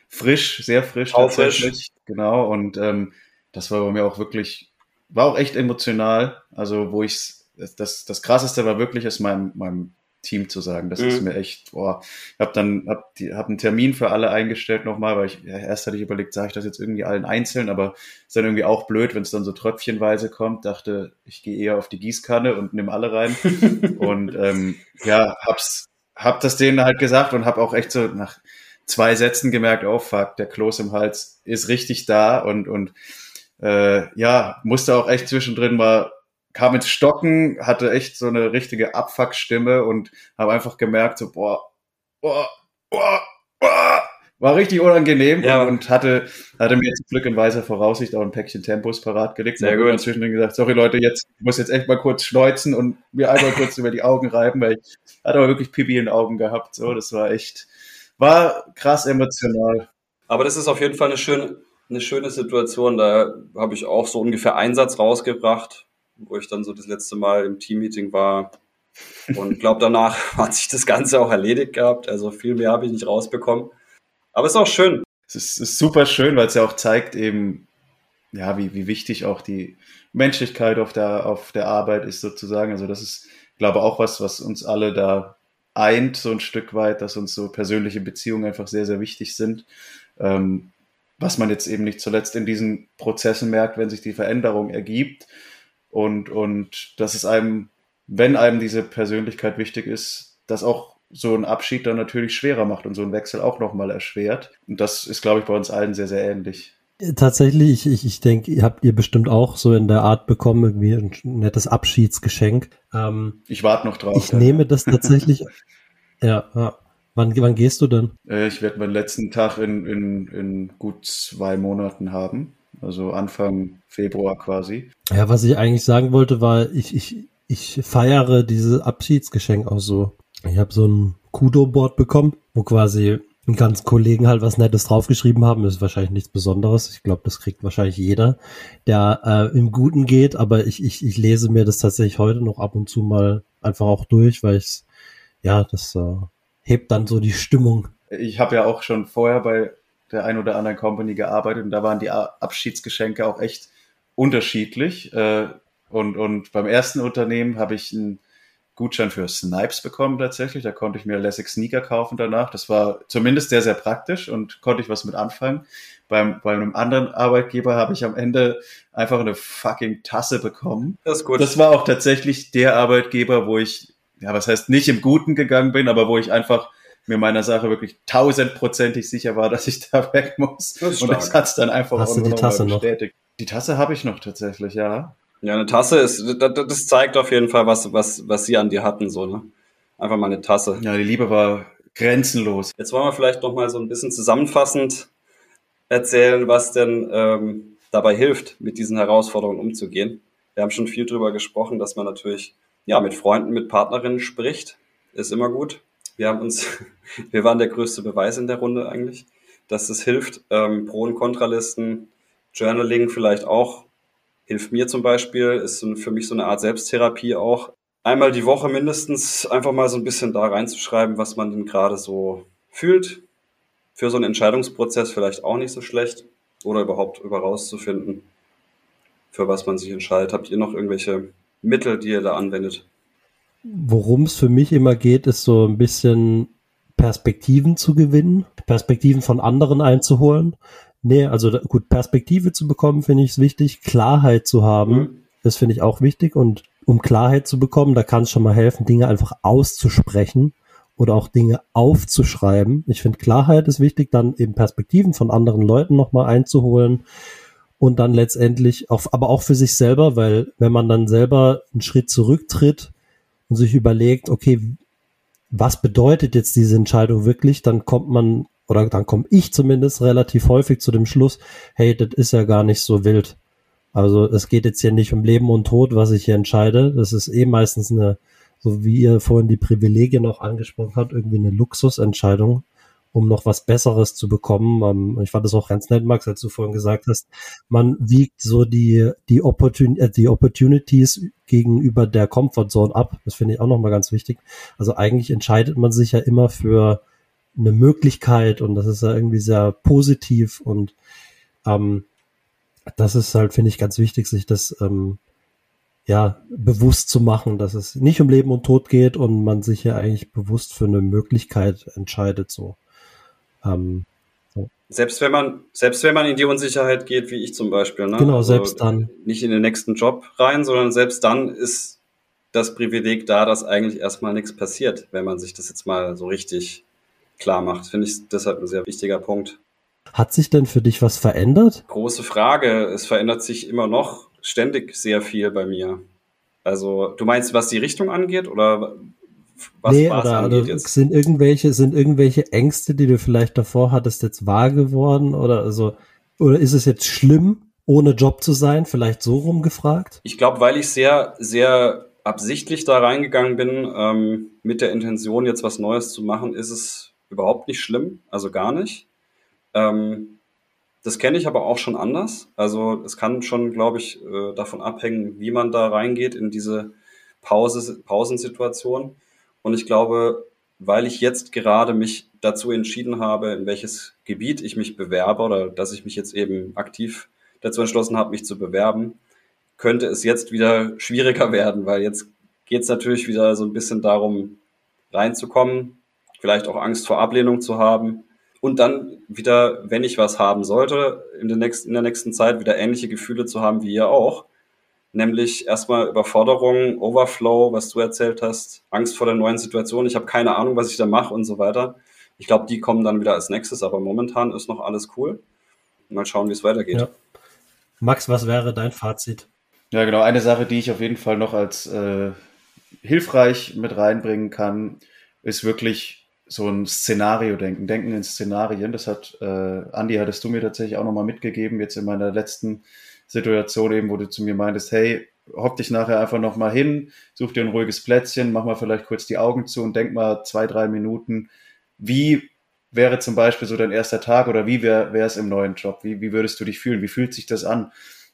frisch, sehr frisch auch tatsächlich. Frisch. Genau. Und ähm, das war bei mir auch wirklich, war auch echt emotional. Also wo ich das, das krasseste war wirklich es meinem, meinem Team zu sagen. Das mhm. ist mir echt, boah, ich habe dann hab die, hab einen Termin für alle eingestellt nochmal, weil ich ja, erst hatte ich überlegt, sage ich das jetzt irgendwie allen einzeln, aber ist dann irgendwie auch blöd, wenn es dann so tröpfchenweise kommt. Dachte, ich gehe eher auf die Gießkanne und nehme alle rein. und ähm, ja, hab's, hab das denen halt gesagt und hab auch echt so nach zwei Sätzen gemerkt, oh fuck, der Kloß im Hals ist richtig da und und äh, ja, musste auch echt zwischendrin mal kam ins Stocken, hatte echt so eine richtige Abfuckstimme und habe einfach gemerkt, so, boah, boah, boah, boah, war richtig unangenehm ja. und hatte, hatte mir zum Glück in weiser Voraussicht auch ein Päckchen Tempos parat gelegt. Sehr gut. Und zwischendrin gesagt, sorry Leute, jetzt ich muss jetzt echt mal kurz schneuzen und mir einmal kurz über die Augen reiben, weil ich hatte aber wirklich Pipi in den Augen gehabt. So, das war echt, war krass emotional. Aber das ist auf jeden Fall eine schöne, eine schöne Situation. Da habe ich auch so ungefähr Einsatz rausgebracht wo ich dann so das letzte Mal im Teammeeting war. Und glaube, danach hat sich das Ganze auch erledigt gehabt. Also viel mehr habe ich nicht rausbekommen. Aber es ist auch schön. Es ist, ist super schön, weil es ja auch zeigt eben, ja, wie, wie wichtig auch die Menschlichkeit auf der, auf der Arbeit ist sozusagen. Also das ist, glaube auch was, was uns alle da eint, so ein Stück weit, dass uns so persönliche Beziehungen einfach sehr, sehr wichtig sind. Ähm, was man jetzt eben nicht zuletzt in diesen Prozessen merkt, wenn sich die Veränderung ergibt. Und, und dass es einem, wenn einem diese Persönlichkeit wichtig ist, dass auch so ein Abschied dann natürlich schwerer macht und so ein Wechsel auch nochmal erschwert. Und das ist, glaube ich, bei uns allen sehr, sehr ähnlich. Tatsächlich, ich, ich denke, ihr habt ihr bestimmt auch so in der Art bekommen, irgendwie ein nettes Abschiedsgeschenk. Ähm, ich warte noch drauf. Ich ja. nehme das tatsächlich. ja, ja. Wann, wann gehst du denn? Äh, ich werde meinen letzten Tag in, in, in gut zwei Monaten haben also Anfang Februar quasi. Ja, was ich eigentlich sagen wollte, war, ich, ich, ich feiere dieses Abschiedsgeschenk auch so. Ich habe so ein Kudo-Board bekommen, wo quasi die ganzen Kollegen halt was Nettes draufgeschrieben haben. Das ist wahrscheinlich nichts Besonderes. Ich glaube, das kriegt wahrscheinlich jeder, der äh, im Guten geht. Aber ich, ich, ich lese mir das tatsächlich heute noch ab und zu mal einfach auch durch, weil ich ja, das äh, hebt dann so die Stimmung. Ich habe ja auch schon vorher bei der ein oder anderen Company gearbeitet und da waren die Abschiedsgeschenke auch echt unterschiedlich. Äh, und, und beim ersten Unternehmen habe ich einen Gutschein für Snipes bekommen tatsächlich. Da konnte ich mir Lessig Sneaker kaufen danach. Das war zumindest sehr, sehr praktisch und konnte ich was mit anfangen. Beim, bei einem anderen Arbeitgeber habe ich am Ende einfach eine fucking Tasse bekommen. Das ist gut. Das war auch tatsächlich der Arbeitgeber, wo ich, ja, was heißt nicht im Guten gegangen bin, aber wo ich einfach mir meiner Sache wirklich tausendprozentig sicher war, dass ich da weg muss. Das und das hat es dann einfach Hast auch du die Tasse noch? bestätigt. Die Tasse habe ich noch tatsächlich, ja. Ja, eine Tasse ist, das zeigt auf jeden Fall, was, was, was sie an dir hatten, so, ne? Einfach mal eine Tasse. Ja, die Liebe war grenzenlos. Jetzt wollen wir vielleicht noch mal so ein bisschen zusammenfassend erzählen, was denn ähm, dabei hilft, mit diesen Herausforderungen umzugehen. Wir haben schon viel darüber gesprochen, dass man natürlich ja mit Freunden, mit Partnerinnen spricht, ist immer gut. Wir haben uns, wir waren der größte Beweis in der Runde eigentlich, dass es hilft. Ähm, Pro- und Kontralisten, Journaling vielleicht auch, hilft mir zum Beispiel, ist für mich so eine Art Selbsttherapie auch. Einmal die Woche mindestens einfach mal so ein bisschen da reinzuschreiben, was man denn gerade so fühlt. Für so einen Entscheidungsprozess vielleicht auch nicht so schlecht. Oder überhaupt über rauszufinden, für was man sich entscheidet. Habt ihr noch irgendwelche Mittel, die ihr da anwendet? Worum es für mich immer geht, ist so ein bisschen Perspektiven zu gewinnen, Perspektiven von anderen einzuholen. Nee, also da, gut, Perspektive zu bekommen, finde ich es wichtig. Klarheit zu haben, mhm. das finde ich auch wichtig. Und um Klarheit zu bekommen, da kann es schon mal helfen, Dinge einfach auszusprechen oder auch Dinge aufzuschreiben. Ich finde, Klarheit ist wichtig, dann eben Perspektiven von anderen Leuten nochmal einzuholen und dann letztendlich auch, aber auch für sich selber, weil wenn man dann selber einen Schritt zurücktritt und sich überlegt, okay, was bedeutet jetzt diese Entscheidung wirklich, dann kommt man oder dann komme ich zumindest relativ häufig zu dem Schluss, hey, das ist ja gar nicht so wild. Also es geht jetzt hier nicht um Leben und Tod, was ich hier entscheide. Das ist eh meistens eine, so wie ihr vorhin die Privilegien noch angesprochen habt, irgendwie eine Luxusentscheidung, um noch was Besseres zu bekommen. Ähm, ich fand das auch ganz nett, Max, als du vorhin gesagt hast, man wiegt so die, die, Opportun äh, die Opportunities gegenüber der Comfortzone ab. Das finde ich auch nochmal ganz wichtig. Also eigentlich entscheidet man sich ja immer für eine Möglichkeit und das ist ja irgendwie sehr positiv und ähm, das ist halt, finde ich, ganz wichtig, sich das ähm, ja bewusst zu machen, dass es nicht um Leben und Tod geht und man sich ja eigentlich bewusst für eine Möglichkeit entscheidet. So. Ähm, so. Selbst wenn man, selbst wenn man in die Unsicherheit geht, wie ich zum Beispiel, ne? Genau, also selbst dann. Nicht in den nächsten Job rein, sondern selbst dann ist das Privileg da, dass eigentlich erstmal nichts passiert, wenn man sich das jetzt mal so richtig klar macht. Finde ich deshalb ein sehr wichtiger Punkt. Hat sich denn für dich was verändert? Große Frage. Es verändert sich immer noch ständig sehr viel bei mir. Also, du meinst, was die Richtung angeht oder was nee, oder, angeht jetzt? Sind irgendwelche, sind irgendwelche Ängste, die du vielleicht davor hattest, jetzt wahr geworden? Oder also, oder ist es jetzt schlimm, ohne Job zu sein? Vielleicht so rumgefragt? Ich glaube, weil ich sehr, sehr absichtlich da reingegangen bin, ähm, mit der Intention, jetzt was Neues zu machen, ist es überhaupt nicht schlimm, also gar nicht. Ähm, das kenne ich aber auch schon anders. Also es kann schon, glaube ich, äh, davon abhängen, wie man da reingeht in diese Pause, Pausensituation. Und ich glaube, weil ich jetzt gerade mich dazu entschieden habe, in welches Gebiet ich mich bewerbe oder dass ich mich jetzt eben aktiv dazu entschlossen habe, mich zu bewerben, könnte es jetzt wieder schwieriger werden, weil jetzt geht es natürlich wieder so ein bisschen darum, reinzukommen, vielleicht auch Angst vor Ablehnung zu haben und dann wieder, wenn ich was haben sollte, in der nächsten, in der nächsten Zeit wieder ähnliche Gefühle zu haben wie ihr auch. Nämlich erstmal Überforderung, Overflow, was du erzählt hast, Angst vor der neuen Situation, ich habe keine Ahnung, was ich da mache und so weiter. Ich glaube, die kommen dann wieder als nächstes, aber momentan ist noch alles cool. Mal schauen, wie es weitergeht. Ja. Max, was wäre dein Fazit? Ja, genau. Eine Sache, die ich auf jeden Fall noch als äh, hilfreich mit reinbringen kann, ist wirklich so ein Szenario denken, denken in Szenarien. Das hat, äh, Andi, hattest du mir tatsächlich auch nochmal mitgegeben, jetzt in meiner letzten Situation eben, wo du zu mir meintest, hey, hock dich nachher einfach nochmal hin, such dir ein ruhiges Plätzchen, mach mal vielleicht kurz die Augen zu und denk mal zwei, drei Minuten, wie wäre zum Beispiel so dein erster Tag oder wie wäre es im neuen Job? Wie, wie würdest du dich fühlen? Wie fühlt sich das an?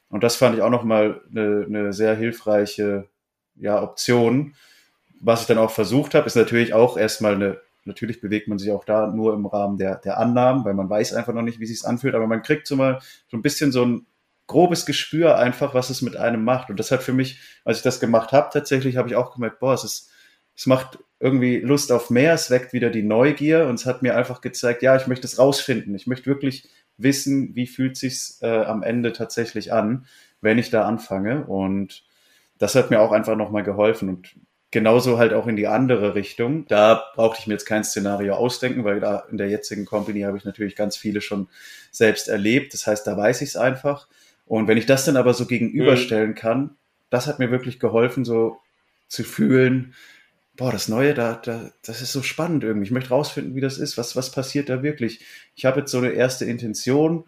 Und das fand ich auch nochmal eine, eine sehr hilfreiche ja, Option. Was ich dann auch versucht habe, ist natürlich auch erstmal eine Natürlich bewegt man sich auch da nur im Rahmen der, der Annahmen, weil man weiß einfach noch nicht, wie es sich anfühlt, aber man kriegt so mal so ein bisschen so ein grobes Gespür einfach, was es mit einem macht. Und das hat für mich, als ich das gemacht habe, tatsächlich habe ich auch gemerkt, boah, es ist, es macht irgendwie Lust auf mehr, es weckt wieder die Neugier und es hat mir einfach gezeigt, ja, ich möchte es rausfinden. Ich möchte wirklich wissen, wie fühlt sich's äh, am Ende tatsächlich an, wenn ich da anfange. Und das hat mir auch einfach nochmal geholfen. Und Genauso halt auch in die andere Richtung. Da brauchte ich mir jetzt kein Szenario ausdenken, weil da in der jetzigen Company habe ich natürlich ganz viele schon selbst erlebt. Das heißt, da weiß ich es einfach. Und wenn ich das dann aber so gegenüberstellen kann, das hat mir wirklich geholfen, so zu fühlen, boah, das Neue, da, da, das ist so spannend irgendwie. Ich möchte rausfinden, wie das ist. Was, was passiert da wirklich? Ich habe jetzt so eine erste Intention,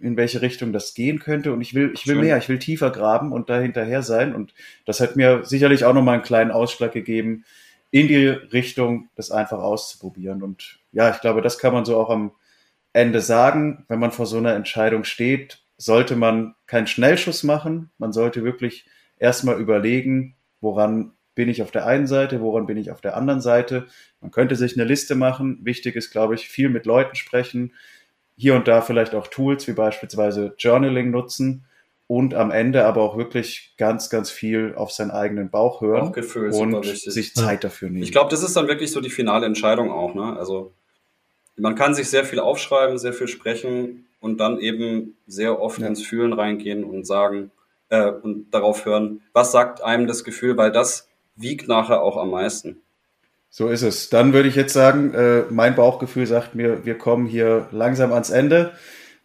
in welche Richtung das gehen könnte. Und ich will, ich will Schön. mehr, ich will tiefer graben und da hinterher sein. Und das hat mir sicherlich auch nochmal einen kleinen Ausschlag gegeben, in die Richtung, das einfach auszuprobieren. Und ja, ich glaube, das kann man so auch am Ende sagen. Wenn man vor so einer Entscheidung steht, sollte man keinen Schnellschuss machen. Man sollte wirklich erstmal überlegen, woran bin ich auf der einen Seite, woran bin ich auf der anderen Seite. Man könnte sich eine Liste machen. Wichtig ist, glaube ich, viel mit Leuten sprechen, hier und da vielleicht auch Tools wie beispielsweise Journaling nutzen und am Ende aber auch wirklich ganz, ganz viel auf seinen eigenen Bauch hören Bauchgefühl, und sich Zeit dafür nehmen. Ich glaube, das ist dann wirklich so die finale Entscheidung auch. Ne? Also man kann sich sehr viel aufschreiben, sehr viel sprechen und dann eben sehr oft Ja. ins Fühlen reingehen und sagen äh, und darauf hören, was sagt einem das Gefühl, weil das wiegt nachher auch am meisten. So ist es. Dann würde ich jetzt sagen, äh, mein Bauchgefühl sagt mir, wir kommen hier langsam ans Ende.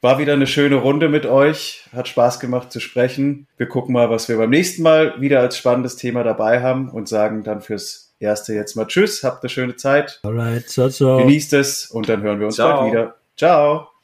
War wieder eine schöne Runde mit euch. Hat Spaß gemacht zu sprechen. Wir gucken mal, was wir beim nächsten Mal wieder als spannendes Thema dabei haben und sagen dann fürs Erste jetzt mal Tschüss. Habt eine schöne Zeit. Alright, ciao, ciao. Genießt es und dann hören wir uns Ciao. bald wieder. Ciao.